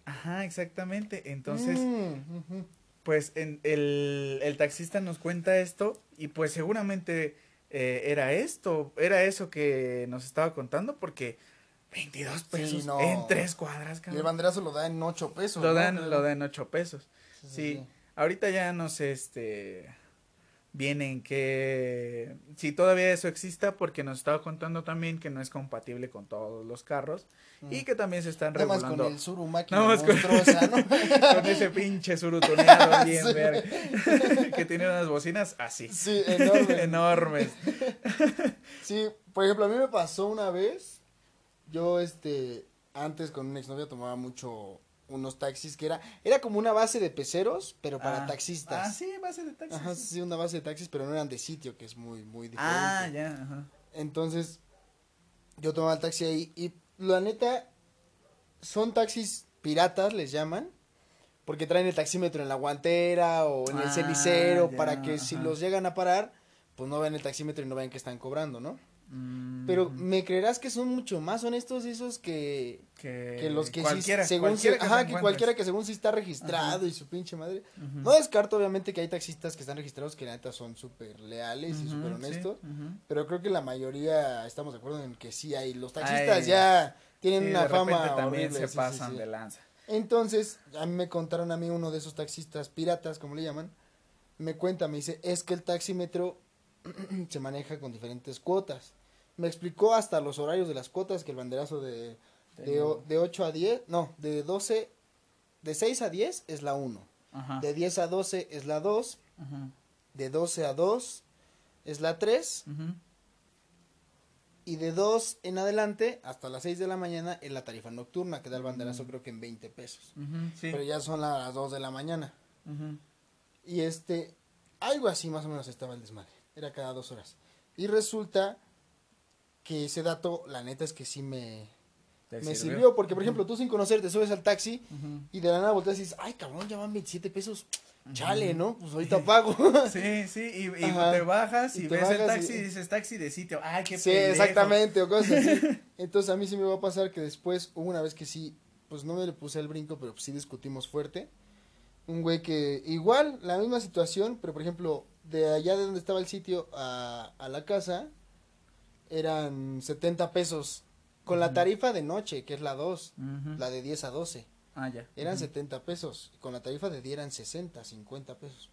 Ajá, exactamente. Entonces, mm, pues en, el, el, taxista nos cuenta esto y pues seguramente eh, era esto, era eso que nos estaba contando porque 22 pesos en tres cuadras, cabrón. Y el banderazo lo da en 8 pesos. Lo, dan, lo da en 8 pesos. Sí, Ahorita ya no sé, este. Vienen que. Si todavía eso exista, porque nos estaba contando también que no es compatible con todos los carros. Y que también se están Nada regulando. Más con el Suru máquina monstruosa, con... ¿no? con ese pinche surutoneado bien sí. que tiene unas bocinas así. Sí, enormes. enormes. sí, por ejemplo, a mí me pasó una vez yo, este, antes con una exnovia tomaba mucho unos taxis que era, era como una base de peceros, pero para ah. taxistas. Ah, sí, base de taxis. Ajá, sí, una base de taxis, pero no eran de sitio, que es muy, muy diferente. Ah, ya, ajá. Entonces, yo tomaba el taxi ahí y la neta, son taxis piratas, les llaman, porque traen el taxímetro en la guantera o en el ah, cenicero, para que si los llegan a parar, pues no vean el taxímetro y no vean que están cobrando, ¿no? Pero me creerás que son mucho más honestos esos que, que, los que cualquiera, según que ajá, que cualquiera que según sí está registrado y su pinche madre. No descarto obviamente que hay taxistas que están registrados que la neta son súper leales y súper honestos, pero creo que la mayoría estamos de acuerdo en que sí hay. Los taxistas ya tienen una fama también se pasan de lanza. Entonces, a mí me contaron a mí uno de esos taxistas piratas, como le llaman, me cuenta, me dice, "Es que el taxímetro se maneja con diferentes cuotas." Me explicó hasta los horarios de las cuotas, que el banderazo de, de, 8 a 10, no, de 12, de 6 a 10 es la 1, de 10 a 12 es la 2, de 12 a 2 es la 3, y de 2 en adelante hasta las 6 de la mañana es la tarifa nocturna, que da el banderazo creo que en 20 pesos, pero ya son las 2 de la mañana. Y este, algo así más o menos estaba el desmadre, era cada dos horas. Y resulta que ese dato, la neta es que sí me, me sirvió. Porque, por ejemplo, tú sin conocer te subes al taxi y de la nada volteas y dices, ay, cabrón, ya van 27 pesos. Chale, ¿no? Pues ahorita pago. sí, sí, y, te bajas y, ves el taxi y... dices taxi de sitio. Ay, qué Sí, exactamente, o cosas así. Entonces a mí sí me va a pasar que después, hubo una vez que sí, pues no me le puse el brinco, pero sí discutimos fuerte. Un güey que, igual, la misma situación, pero por ejemplo, de allá de donde estaba el sitio a, a la casa, eran 70 pesos. Con la tarifa de noche, que es la 2, la de 10 a 12. Ah, ya. Eran 70 pesos. Con la tarifa de día eran 60, 50 pesos.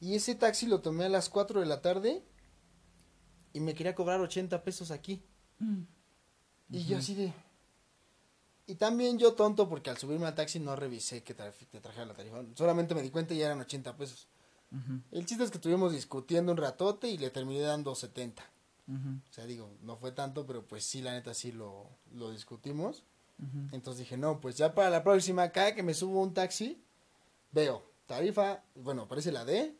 Y ese taxi lo tomé a las 4 de la tarde y me quería cobrar 80 pesos aquí. Mm. Y yo así de... Y también yo tonto porque al subirme al taxi no revisé que te trajera la tarifa. Solamente me di cuenta y eran 80 pesos. El chiste es que estuvimos discutiendo un ratote y le terminé dando 70. O sea, digo, no fue tanto, pero pues sí, la neta sí lo, lo discutimos. Entonces dije, no, pues ya para la próxima, cada que me subo un taxi, veo tarifa, bueno, aparece la D,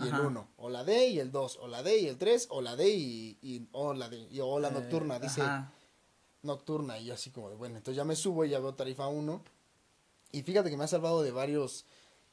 y el 1, o la D y el 2, o la D y el 3, o la D y, y o la D, y, o la Eh, nocturna, dice ajá. nocturna, y yo así como de, bueno, entonces ya me subo y ya veo tarifa 1, y fíjate que me ha salvado de varios,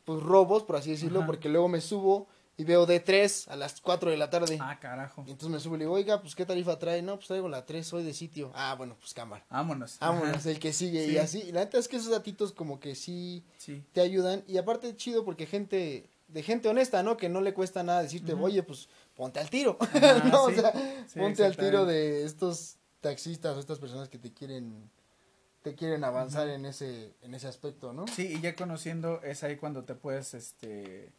pues, robos, por así decirlo, Ajá. porque luego me subo y veo D3 a las 4 de la tarde, Ah, carajo. y entonces me subo y le digo, oiga, pues, ¿qué tarifa trae? No, pues traigo la 3, soy de sitio, ah, bueno, pues, cámara. Vámonos. Vámonos, Ajá. el que sigue, y Sí. así, y la neta es que esos datitos como que sí Sí. te ayudan y aparte chido porque gente de gente honesta, ¿no? Que no le cuesta nada decirte, Ujú. oye, pues ponte al tiro, Ajá, ¿no? O sea, ponte al tiro de estos taxistas o estas personas que te quieren te quieren avanzar en ese en ese aspecto, ¿no? Sí, y ya conociendo es ahí cuando te puedes, este,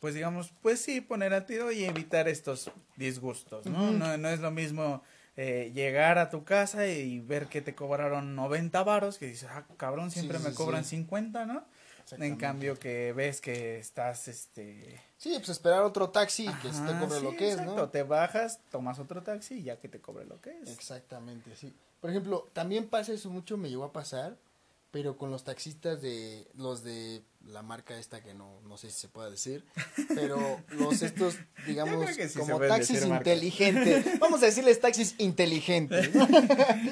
pues digamos, pues sí, poner al tiro y evitar estos disgustos, ¿no? No, no es lo mismo eh, llegar a tu casa y ver que te cobraron 90 varos, que dices, ah, cabrón, siempre Sí, me cobran sí. 50, ¿no? En cambio que ves que estás, este... Sí, pues esperar otro taxi que te ajá, cobre lo que es, ¿no? Te bajas, tomas otro taxi y ya que te cobre lo que es. Exactamente, sí. Por ejemplo, también pasa eso mucho, me llegó a pasar, pero con los taxistas de los de la marca esta que no no sé si se pueda decir, pero los estos digamos sí como taxis inteligentes. Vamos a decirles taxis inteligentes.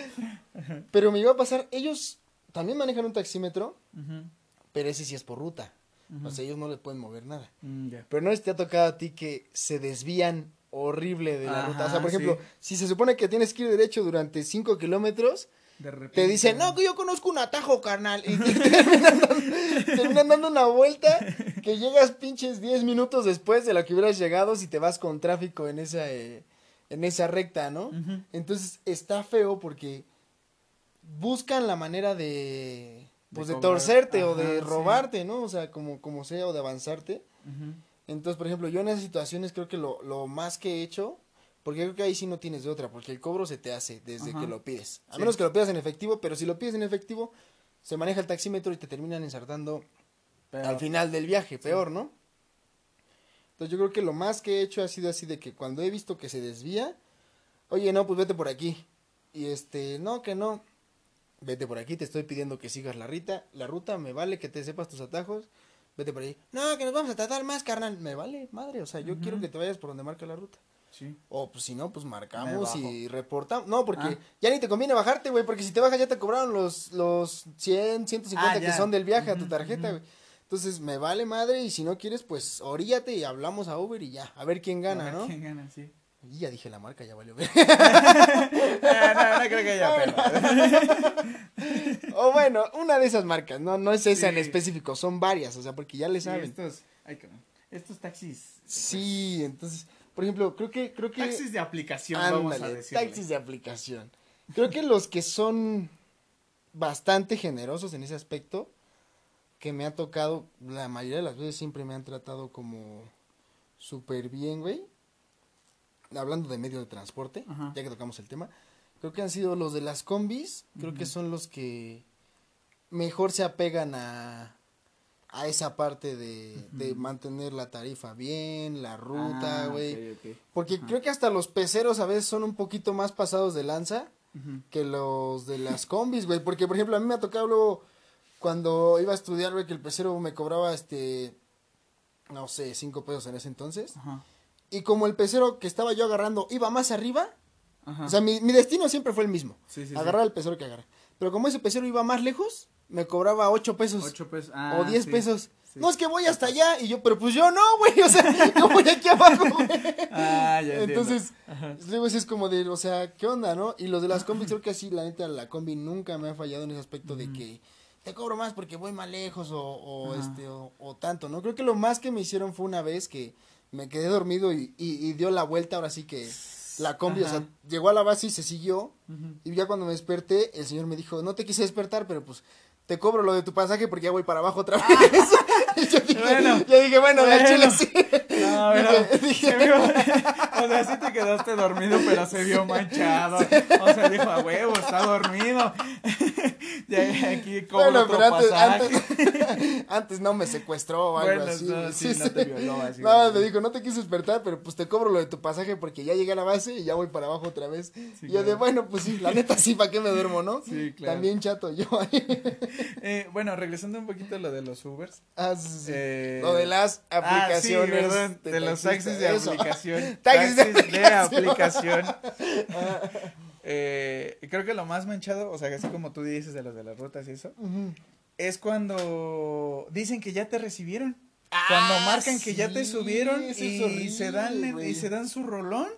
pero me llegó a pasar, ellos también manejan un taxímetro, pero ese sí es por ruta. ujú. O sea, ellos no le pueden mover nada. Mm. Pero no es te ha tocado a ti que se desvían horrible de la Ajá, ruta. O sea, por ejemplo, sí. si se supone que tienes que ir derecho durante 5 kilómetros, De repente. te dicen, no, que yo conozco un atajo, carnal. Y te terminan, dando, terminan dando una vuelta que llegas pinches 10 minutos después de lo que hubieras llegado si te vas con tráfico en esa, eh, en esa recta, ¿no? Entonces está feo porque buscan la manera de, pues, de, torcerte o de sí. robarte, ¿no? O sea, como, como sea, o de avanzarte. Ujú. Entonces, por ejemplo, yo en esas situaciones creo que lo, lo más que he hecho, porque creo que ahí sí no tienes de otra, porque el cobro se te hace desde Ajá. que lo pides. A Sí. menos que lo pidas en efectivo, pero si lo pides en efectivo, se maneja el taxímetro y te terminan ensartando al final del viaje, peor, ¿no? Entonces yo creo que lo más que he hecho ha sido así de que cuando he visto que se desvía, oye, no, pues vete por aquí. Y este, no, que no. Vete por aquí, te estoy pidiendo que sigas la ruta, la ruta, me vale que te sepas tus atajos. Vete por ahí. No, que nos vamos a tratar más, carnal. Me vale, madre, o sea, yo quiero que te vayas por donde marca la ruta. Sí. O pues si no, pues marcamos y reportamos. No, porque Ah. ya ni te conviene bajarte, güey, porque si te bajas ya te cobraron los, los 100, 150 Ah, que son del viaje a tu tarjeta, güey. Entonces, me vale madre y si no quieres, pues oríllate y hablamos a Uber y ya, a ver quién A gana, ver ¿no? ¿Quién gana? Sí. Y ya dije la marca, ya valió ver. Ah, no, no creo que haya o bueno, una de esas marcas, no, no es esa en Sí. específico, son varias, o sea, porque ya le Sí, saben. estos, ay, estos taxis. Sí, entonces, por ejemplo, creo que, creo que. Taxis de aplicación, vamos a decirle. taxis de aplicación. Creo que los que son bastante generosos en ese aspecto, que me ha tocado, la mayoría de las veces siempre me han tratado como súper bien, güey. Hablando de medio de transporte, Ajá. ya que tocamos el tema, creo que han sido los de las combis, creo que son los que mejor se apegan a, a esa parte de, de mantener la tarifa bien, la ruta, Ah, güey. Porque Ajá. creo que hasta los peceros a veces son un poquito más pasados de lanza que los de las combis, güey. Porque, por ejemplo, a mí me ha tocado luego cuando iba a estudiar, güey, que el pecero me cobraba, este, no sé, cinco pesos en ese entonces. Ajá. Y como el pecero que estaba yo agarrando iba más arriba, Ajá. o sea, mi, mi destino siempre fue el mismo. Sí, sí, sí. agarrar al pecero que agarra. Pero como ese pecero iba más lejos, me cobraba ocho pesos. Ocho pesos. o Ah, diez sí. pesos. Sí. No, es que voy hasta allá. Y yo, pero pues yo no, güey. O sea, yo voy aquí abajo, güey. Ah, ya. Entonces, luego es como de, o sea, ¿qué onda, no? Y los de las combis, creo que así, la neta, la combi nunca me ha fallado en ese aspecto de que te cobro más porque voy más lejos o, o, este, o, o tanto, ¿no? Creo que lo más que me hicieron fue una vez que me quedé dormido y, y, y dio la vuelta, ahora sí que la combi, o sea, llegó a la base y se siguió. Y ya cuando me desperté, el señor me dijo, no te quise despertar, pero pues te cobro lo de tu pasaje porque ya voy para abajo otra vez. y yo dije, Bueno. yo dije, Bueno. chile sí. No, pero Dije- vio, o sea, sí te quedaste dormido, pero se vio manchado. O sea, dijo, a huevo, está dormido. ya aquí cobro bueno, otro pero antes, antes, antes, no me secuestró o algo así. No, sí, no te violó así. No, me dijo, no te quise despertar, pero pues te cobro lo de tu pasaje porque ya llegué a la base y ya voy para abajo otra vez. y yo de, bueno, pues sí, la neta sí, ¿para qué me duermo, no? Sí, claro. También chato yo ahí. eh, bueno, regresando un poquito a lo de los Ubers. Ah, sí, sí. Eh... Lo de las aplicaciones. Ah, sí, de, los taxis de aplicación. taxis, de aplicación. Eh, creo que lo más manchado, o sea, así como tú dices de los de las rutas y eso, es cuando dicen que ya te recibieron. cuando ah, marcan que ya te subieron y, se dan y se dan su rolón.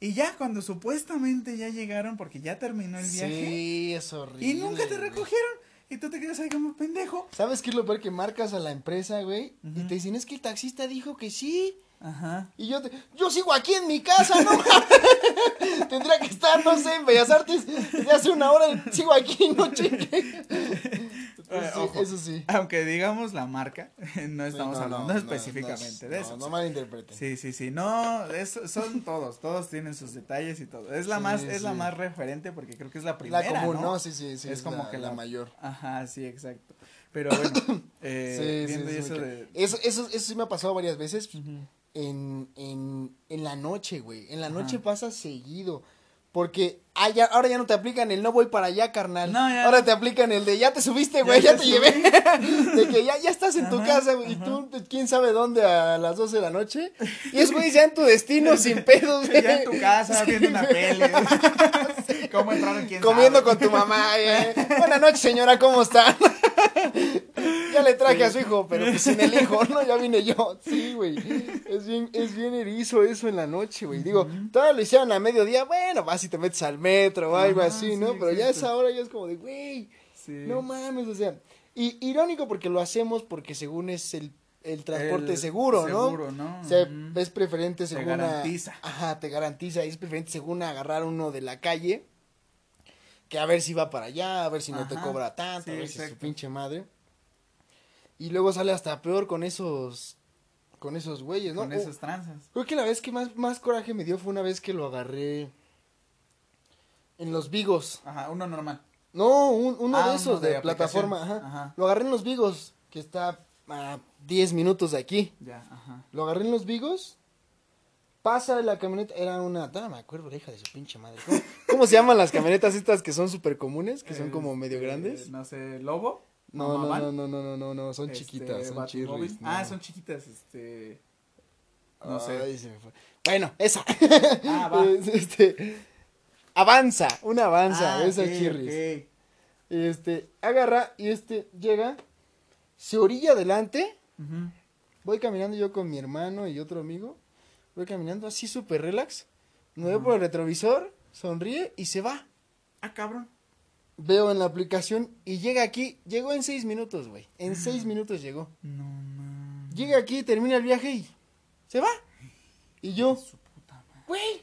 Y ya cuando supuestamente ya llegaron porque ya terminó el viaje. Sí, es horrible. Y nunca te recogieron. Y tú te quedas ahí como pendejo. ¿Sabes qué es lo peor que marcas a la empresa, güey? Y te dicen, es que el taxista dijo que sí. Ajá. Y yo, te, yo sigo aquí en mi casa, no Tendría que estar, no sé, en Bellas Artes desde hace una hora sigo aquí, no cheque. eso sí. Aunque digamos la marca, no estamos hablando específicamente de eso. No, malinterpreten. Sí, sí, sí. No, es, son todos, todos tienen sus detalles y todo. Es la más, es la más referente porque creo que es la primera. La común, ¿no? Sí, sí, sí. Es, como que la, mayor. Ajá, sí, exacto. Pero bueno, eh, viendo eso de. Eso, eso, eso sí me ha pasado varias veces en, en, en la noche, güey. En la noche pasa seguido. Porque ah, ahora ya no te aplican el no voy para allá, carnal. No, ya. Ahora te aplican el de ya te subiste, güey, ya, te, llevé. de que ya, ya estás en tu casa, güey, y tú, quién sabe dónde a las 12 de la noche. Y es, güey, ya en tu destino, sin pedos, güey. Ya en tu casa, viendo una peli. ¿Cómo entraron? ¿Quién Comiendo con tu mamá, eh. Buenas noches, señora, ¿cómo está? Ya le traje a su hijo, pero pues sin el hijo, ¿no? Ya vine yo. Sí, güey. Es bien, es bien erizo eso en la noche, güey. Digo, todo lo hicieron a mediodía, bueno, vas y te metes al metro o algo así, ¿no? pero ya esa hora ya es como de, güey, no mames, o sea. Y irónico porque lo hacemos porque según es el el transporte seguro, ¿no? Seguro, ¿no? O sea, es preferente según. Te garantiza. ajá, te garantiza. Es preferente según agarrar uno de la calle. Que a ver si va para allá, a ver si no te cobra tanto, a ver si es su pinche madre. Y luego sale hasta peor con esos con esos güeyes, ¿no? Con esos tranzas. Creo que la vez que más, más coraje me dio fue una vez que lo agarré en los Vigos. Ajá, uno normal. No, uno de ah, esos de, plataforma, ajá. Lo agarré en los Vigos, que está a 10 minutos de aquí. Ya, ajá. Lo agarré en los Vigos. Pasa la camioneta, era una, no me acuerdo la hija de su pinche madre. ¿Cómo, se llaman las camionetas estas que son súper comunes, que son como medio este, grandes? No sé, Lobo. No, no, no, no, no, no, no, son este, chiquitas, son chirris. Ah, son chiquitas, este. No sé. Bueno, esa. Ah, va. este, avanza, una avanza, ah, esa chirris. Este, agarra y este llega, se orilla adelante. Voy caminando yo con mi hermano y otro amigo. Voy caminando así súper relax. Me veo por el retrovisor, sonríe y se va. Ah, cabrón veo en la aplicación y llega aquí, llegó en seis minutos, güey. En seis minutos llegó. No, no. Llega aquí, termina el viaje y se va. Y yo, güey,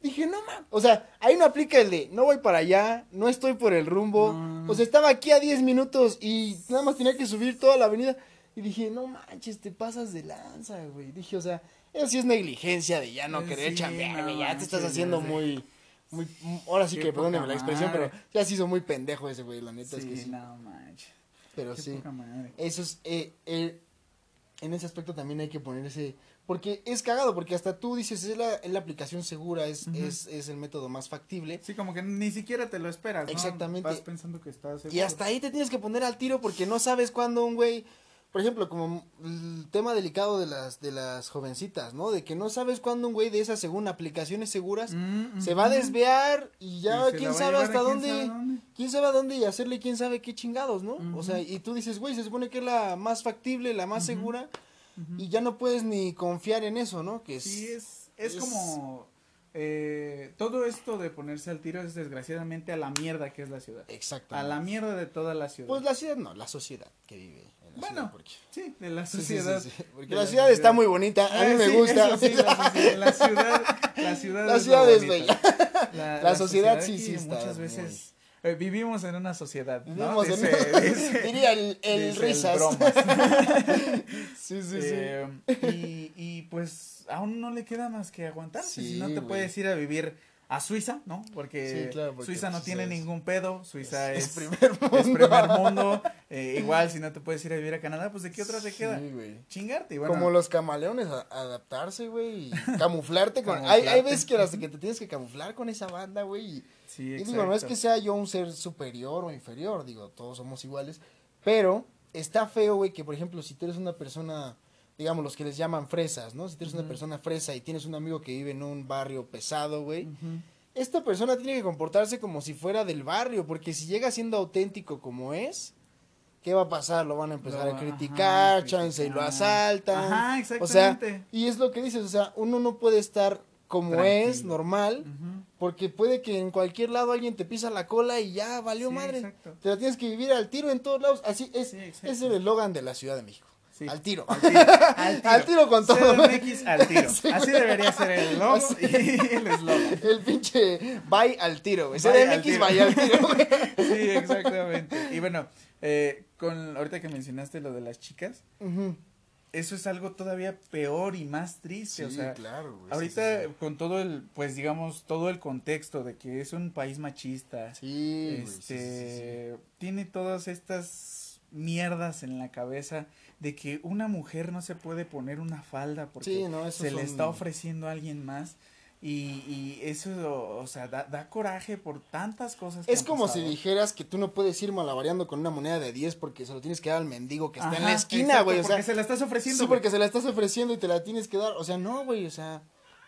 dije, no mames. O sea, ahí no aplica el de, no voy para allá, no estoy por el rumbo. O sea, estaba aquí a diez minutos y nada más tenía que subir toda la avenida. Y dije, no manches, te pasas de lanza, güey. Dije, o sea, eso sí es negligencia de ya no eh, querer chambearme, ya te estás haciendo muy muy, ahora sí que perdóneme la expresión, pero ya se hizo muy pendejo ese güey, la neta es que sí. No manches. Pero sí. Eso es, eh, eh, en ese aspecto también hay que ponerse, porque es cagado, porque hasta tú dices, es la, la aplicación segura, es, es, es, el método más factible. Sí, como que ni siquiera te lo esperas, ¿no? Exactamente. Vas pensando que estás... Y hasta ahí te tienes que poner al tiro porque no sabes cuándo un güey por ejemplo, como el tema delicado de las de las jovencitas, ¿no? De que no sabes cuándo un güey de esas, según aplicaciones seguras, mm, se va a desviar y ya quién sabe hasta dónde, quién sabe a dónde y hacerle quién sabe qué chingados, ¿no? O sea, y tú dices, güey, se supone que es la más factible, la más segura y ya no puedes ni confiar en eso, ¿no? Que sí, es, es, como eh, todo esto de ponerse al tiro es desgraciadamente a la mierda que es la ciudad. Exacto. A la mierda de toda la ciudad. Pues la ciudad no, la sociedad que vive bueno, porque... sí, de la sociedad. porque la, ciudad, está muy bonita, a mí me gusta. la, ciudad, la ciudad, la ciudad es, bella. La, sociedad, sí, sí está. Muchas veces eh, vivimos en una sociedad, ¿no? Vivimos en diría el, el risas. sí, sí, sí. Eh, y, y pues aún no le queda más que aguantar. si no te puedes ir a vivir a Suiza, ¿no? Porque, Suiza no tiene ningún pedo, Suiza es, es, primer mundo. Es primer mundo. Eh, igual, si no te puedes ir a vivir a Canadá, pues ¿de qué otra te queda? güey. Chingarte. Bueno. Como los camaleones, adaptarse, güey, y camuflarte con... hay, hay veces que, que te tienes que camuflar con esa banda, güey. Sí, y digo, no es que sea yo un ser superior o inferior, digo, todos somos iguales, pero está feo, güey, que por ejemplo, si tú eres una persona digamos, los que les llaman fresas, ¿no? Si tienes una persona fresa y tienes un amigo que vive en un barrio pesado, güey, esta persona tiene que comportarse como si fuera del barrio, porque si llega siendo auténtico como es, ¿qué va a pasar? Lo van a empezar a criticar, chance y lo asaltan. Ajá, exactamente. O sea, y es lo que dices, o sea, uno no puede estar como es, normal, porque puede que en cualquier lado alguien te pisa la cola y ya valió madre. Te la tienes que vivir al tiro en todos lados. Así es, es el eslogan de la Ciudad de México. Al tiro. Al tiro. con todo. CDMX al tiro. Así debería ser el logo y el eslogan. El pinche bye al tiro, güey. CDMX vaya al tiro, Sí, exactamente. Y bueno, eh, con ahorita que mencionaste lo de las chicas, eso es algo todavía peor y más triste. o sea, claro, güey, ahorita con todo el, pues digamos, todo el contexto de que es un país machista. Sí, este, tiene todas estas mierdas en la cabeza de que una mujer no se puede poner una falda porque se le está ofreciendo a alguien más. Y, y eso, o sea, da, coraje por tantas cosas. es como si dijeras que tú no puedes ir malabareando con una moneda de 10 porque se lo tienes que dar al mendigo que está en la esquina, güey. O sea, porque se la estás ofreciendo. Sí, porque se la estás ofreciendo y te la tienes que dar. O sea, no, güey, o sea,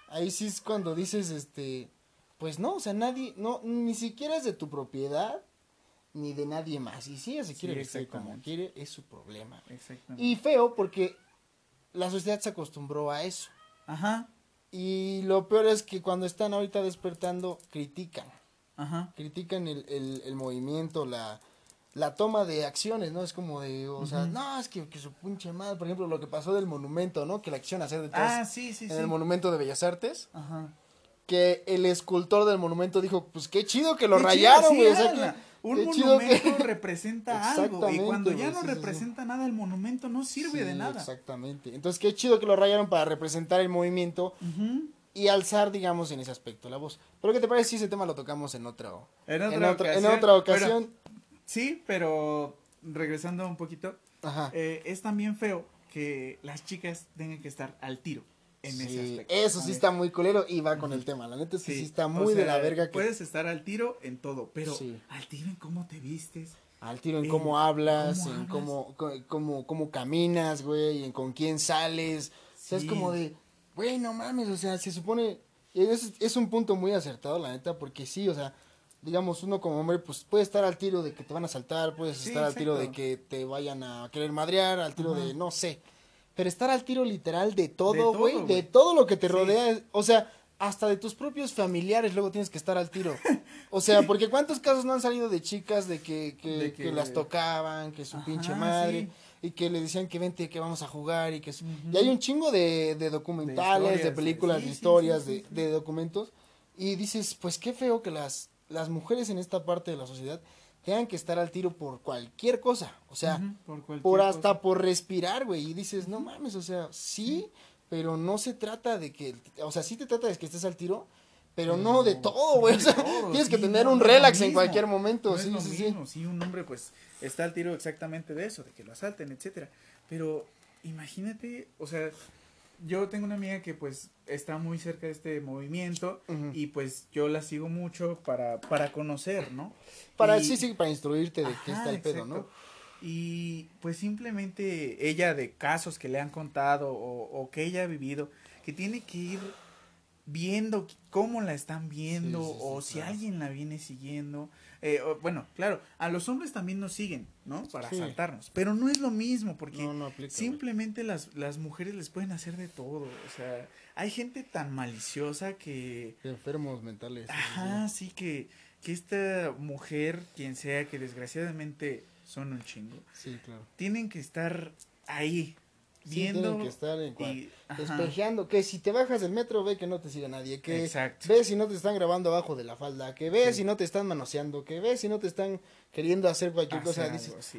ahí sí es cuando dices, este, pues no, o sea, nadie, no, ni siquiera es de tu propiedad ni de nadie más. Y si ella se quiere vestir como quiere, es su problema. Y feo porque la sociedad se acostumbró a eso. Ajá. Y lo peor es que cuando están ahorita despertando, critican. Ajá. Critican el, el, el movimiento, la, la toma de acciones, ¿no? Es como de, o sea, no, es que, que, su pinche madre, por ejemplo, lo que pasó del monumento, ¿no? Que la acción hacer detrás. Ah, sí, sí, en el monumento de Bellas Artes. Ajá. Que el escultor del monumento dijo, pues qué chido que lo rayaron, güey. o sea, que, un monumento representa algo y cuando ya no representa nada el monumento no sirve de nada. Exactamente. Entonces qué chido que lo rayaron para representar el movimiento y alzar, digamos, en ese aspecto la voz. Pero ¿qué te parece si ese tema lo tocamos en otra, en otra, ocasión? En otra ocasión. sí, pero regresando un poquito, eh, es también feo que las chicas tengan que estar al tiro sí, Eso sí está muy culero y va con el tema. La neta es que sí, está muy de la verga. Que... Puedes estar al tiro en todo, pero al tiro en cómo te vistes. Al tiro en, cómo hablas, en cómo, cómo, cómo caminas, güey, en con quién sales. O sea, es como de, güey, no mames, o sea, se supone... Es, es un punto muy acertado, la neta, porque sí, o sea, digamos, uno como hombre, pues puede estar al tiro de que te van a saltar, puedes estar al tiro de que te vayan a querer madrear, al tiro de, no sé, pero estar al tiro literal de todo, güey, de, todo lo que te rodea, o sea, hasta de tus propios familiares luego tienes que estar al tiro. O sea, porque cuántos casos no han salido de chicas de que, que, las tocaban, que su pinche madre, y que le decían que vente, que vamos a jugar, y que... Y hay un chingo de, de documentales, de, películas, de historias, de, de documentos, y dices, pues qué feo que las, las mujeres en esta parte de la sociedad tengan que estar al tiro por cualquier cosa, o sea, por, hasta por respirar, güey, y dices, no mames, o sea, sí, pero no se trata de que, o sea, sí te trata de que estés al tiro, pero no de todo, güey, o sea, tienes que tener un relax en cualquier momento, sí, sí, sí. Sí, un hombre pues está al tiro exactamente de eso, de que lo asalten, etcétera, pero imagínate, o sea, yo tengo una amiga que pues está muy cerca de este movimiento y pues yo la sigo mucho para, para conocer, ¿no? Para, sí, sí, para instruirte de qué está el pedo, ¿no? Y pues simplemente ella de casos que le han contado o, que ella ha vivido, que tiene que ir viendo cómo la están viendo o si alguien la viene siguiendo. Eh, bueno, claro, a los hombres también nos siguen, ¿no? Para asaltarnos. Pero no es lo mismo, porque simplemente las, las mujeres les pueden hacer de todo. O sea, hay gente tan maliciosa que... Enfermos mentales. Ajá, sí, que, que esta mujer, quien sea, que desgraciadamente son un chingo. Sí, claro. Tienen que estar ahí, viendo que estar en espejeando que si te bajas del metro ve que no te sigue nadie que ves si no te están grabando abajo de la falda que ves si no te están manoseando que ves si no te están queriendo hacer cualquier cosa.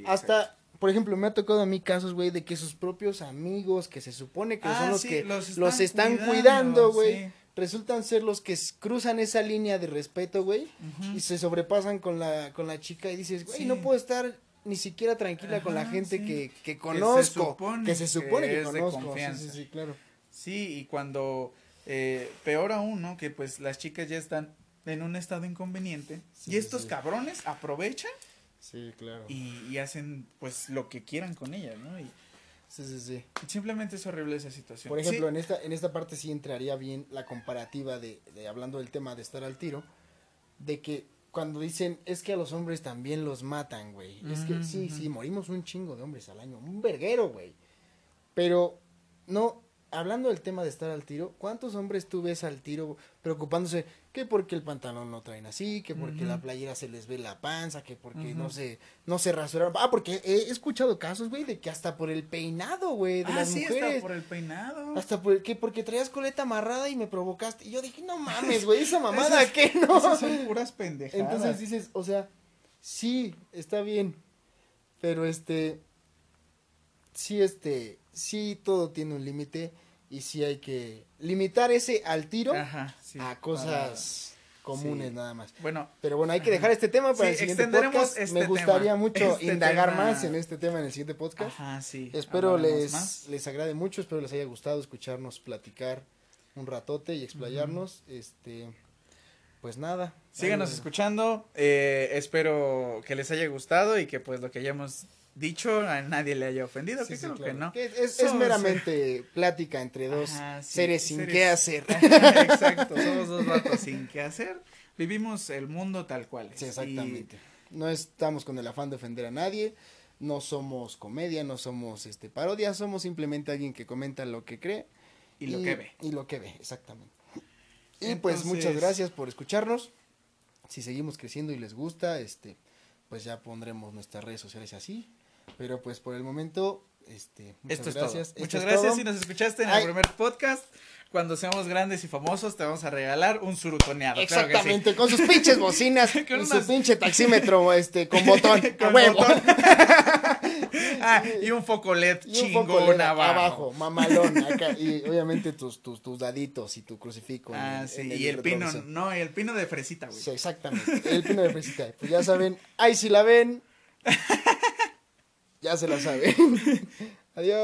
hasta por ejemplo me ha tocado a mí casos güey de que sus propios amigos que se supone que son ah, los que los están, cuidando güey resultan ser los que cruzan esa línea de respeto, güey, y se sobrepasan con la, con la chica y dices, güey, no puedo estar ni siquiera tranquila con la gente que, que conozco, que se supone que, conozco. Sí, sí, claro. Sí, y cuando, eh, peor aún, ¿no? Que pues las chicas ya están en un estado inconveniente y estos cabrones aprovechan. Sí, claro. Y, hacen pues lo que quieran con ellas, ¿no? Y, Sí, sí, sí. Simplemente es horrible esa situación. Por ejemplo, en esta en esta parte sí entraría bien la comparativa de, de, hablando del tema de estar al tiro, de que cuando dicen es que a los hombres también los matan, güey. Es que sí, sí, morimos un chingo de hombres al año, un verguero, güey. Pero no hablando del tema de estar al tiro, ¿cuántos hombres tú ves al tiro preocupándose que porque el pantalón no traen así, que porque la playera se les ve la panza, que porque no se no se rasuraron? Ah, porque he escuchado casos, güey, de que hasta por el peinado, güey, de ah, las sí, mujeres. hasta por el peinado. Hasta por que porque traías coleta amarrada y me provocaste. Y yo dije, "No mames, güey, esa mamada que no." Esas son puras pendejadas. Entonces dices, o sea, sí, está bien. Pero este sí este sí todo tiene un límite y sí hay que limitar ese al tiro a cosas comunes nada más. Bueno, pero bueno, hay que dejar este tema para el siguiente podcast. Este Me gustaría mucho este indagar más en este tema en el siguiente podcast. Ajá, sí. Espero les les agrade mucho, espero les haya gustado escucharnos platicar un ratote y explayarnos. Este pues nada. Síganos escuchando. Eh, espero que les haya gustado y que pues lo que hayamos dicho a nadie le haya ofendido, que creo que no. es, meramente plática entre dos seres sin qué hacer. Exacto, somos dos vatos sin qué hacer. Vivimos el mundo tal cual Sí, exactamente. No estamos con el afán de ofender a nadie, no somos comedia, no somos este parodia, somos simplemente alguien que comenta lo que cree. Y, lo que ve. Y lo que ve, exactamente. Y pues muchas gracias por escucharnos. Si seguimos creciendo y les gusta, este, pues ya pondremos nuestras redes sociales así. Pero pues por el momento, este, muchas Esto gracias. muchas gracias si nos escuchaste en el primer podcast. Cuando seamos grandes y famosos, te vamos a regalar un surutoneado. Exactamente, con sus pinches bocinas, con su pinche taxímetro, este, con botón, con Botón. ah, y un foco LED chingón abajo. abajo. mamalón, acá, y obviamente tus, tus, tus daditos y tu crucifijo. Ah, sí, y el pino, no, y el pino de fresita, güey. Sí, exactamente, el pino de fresita. Pues ya saben, ahí si la ven, ya se la sabe. Adiós.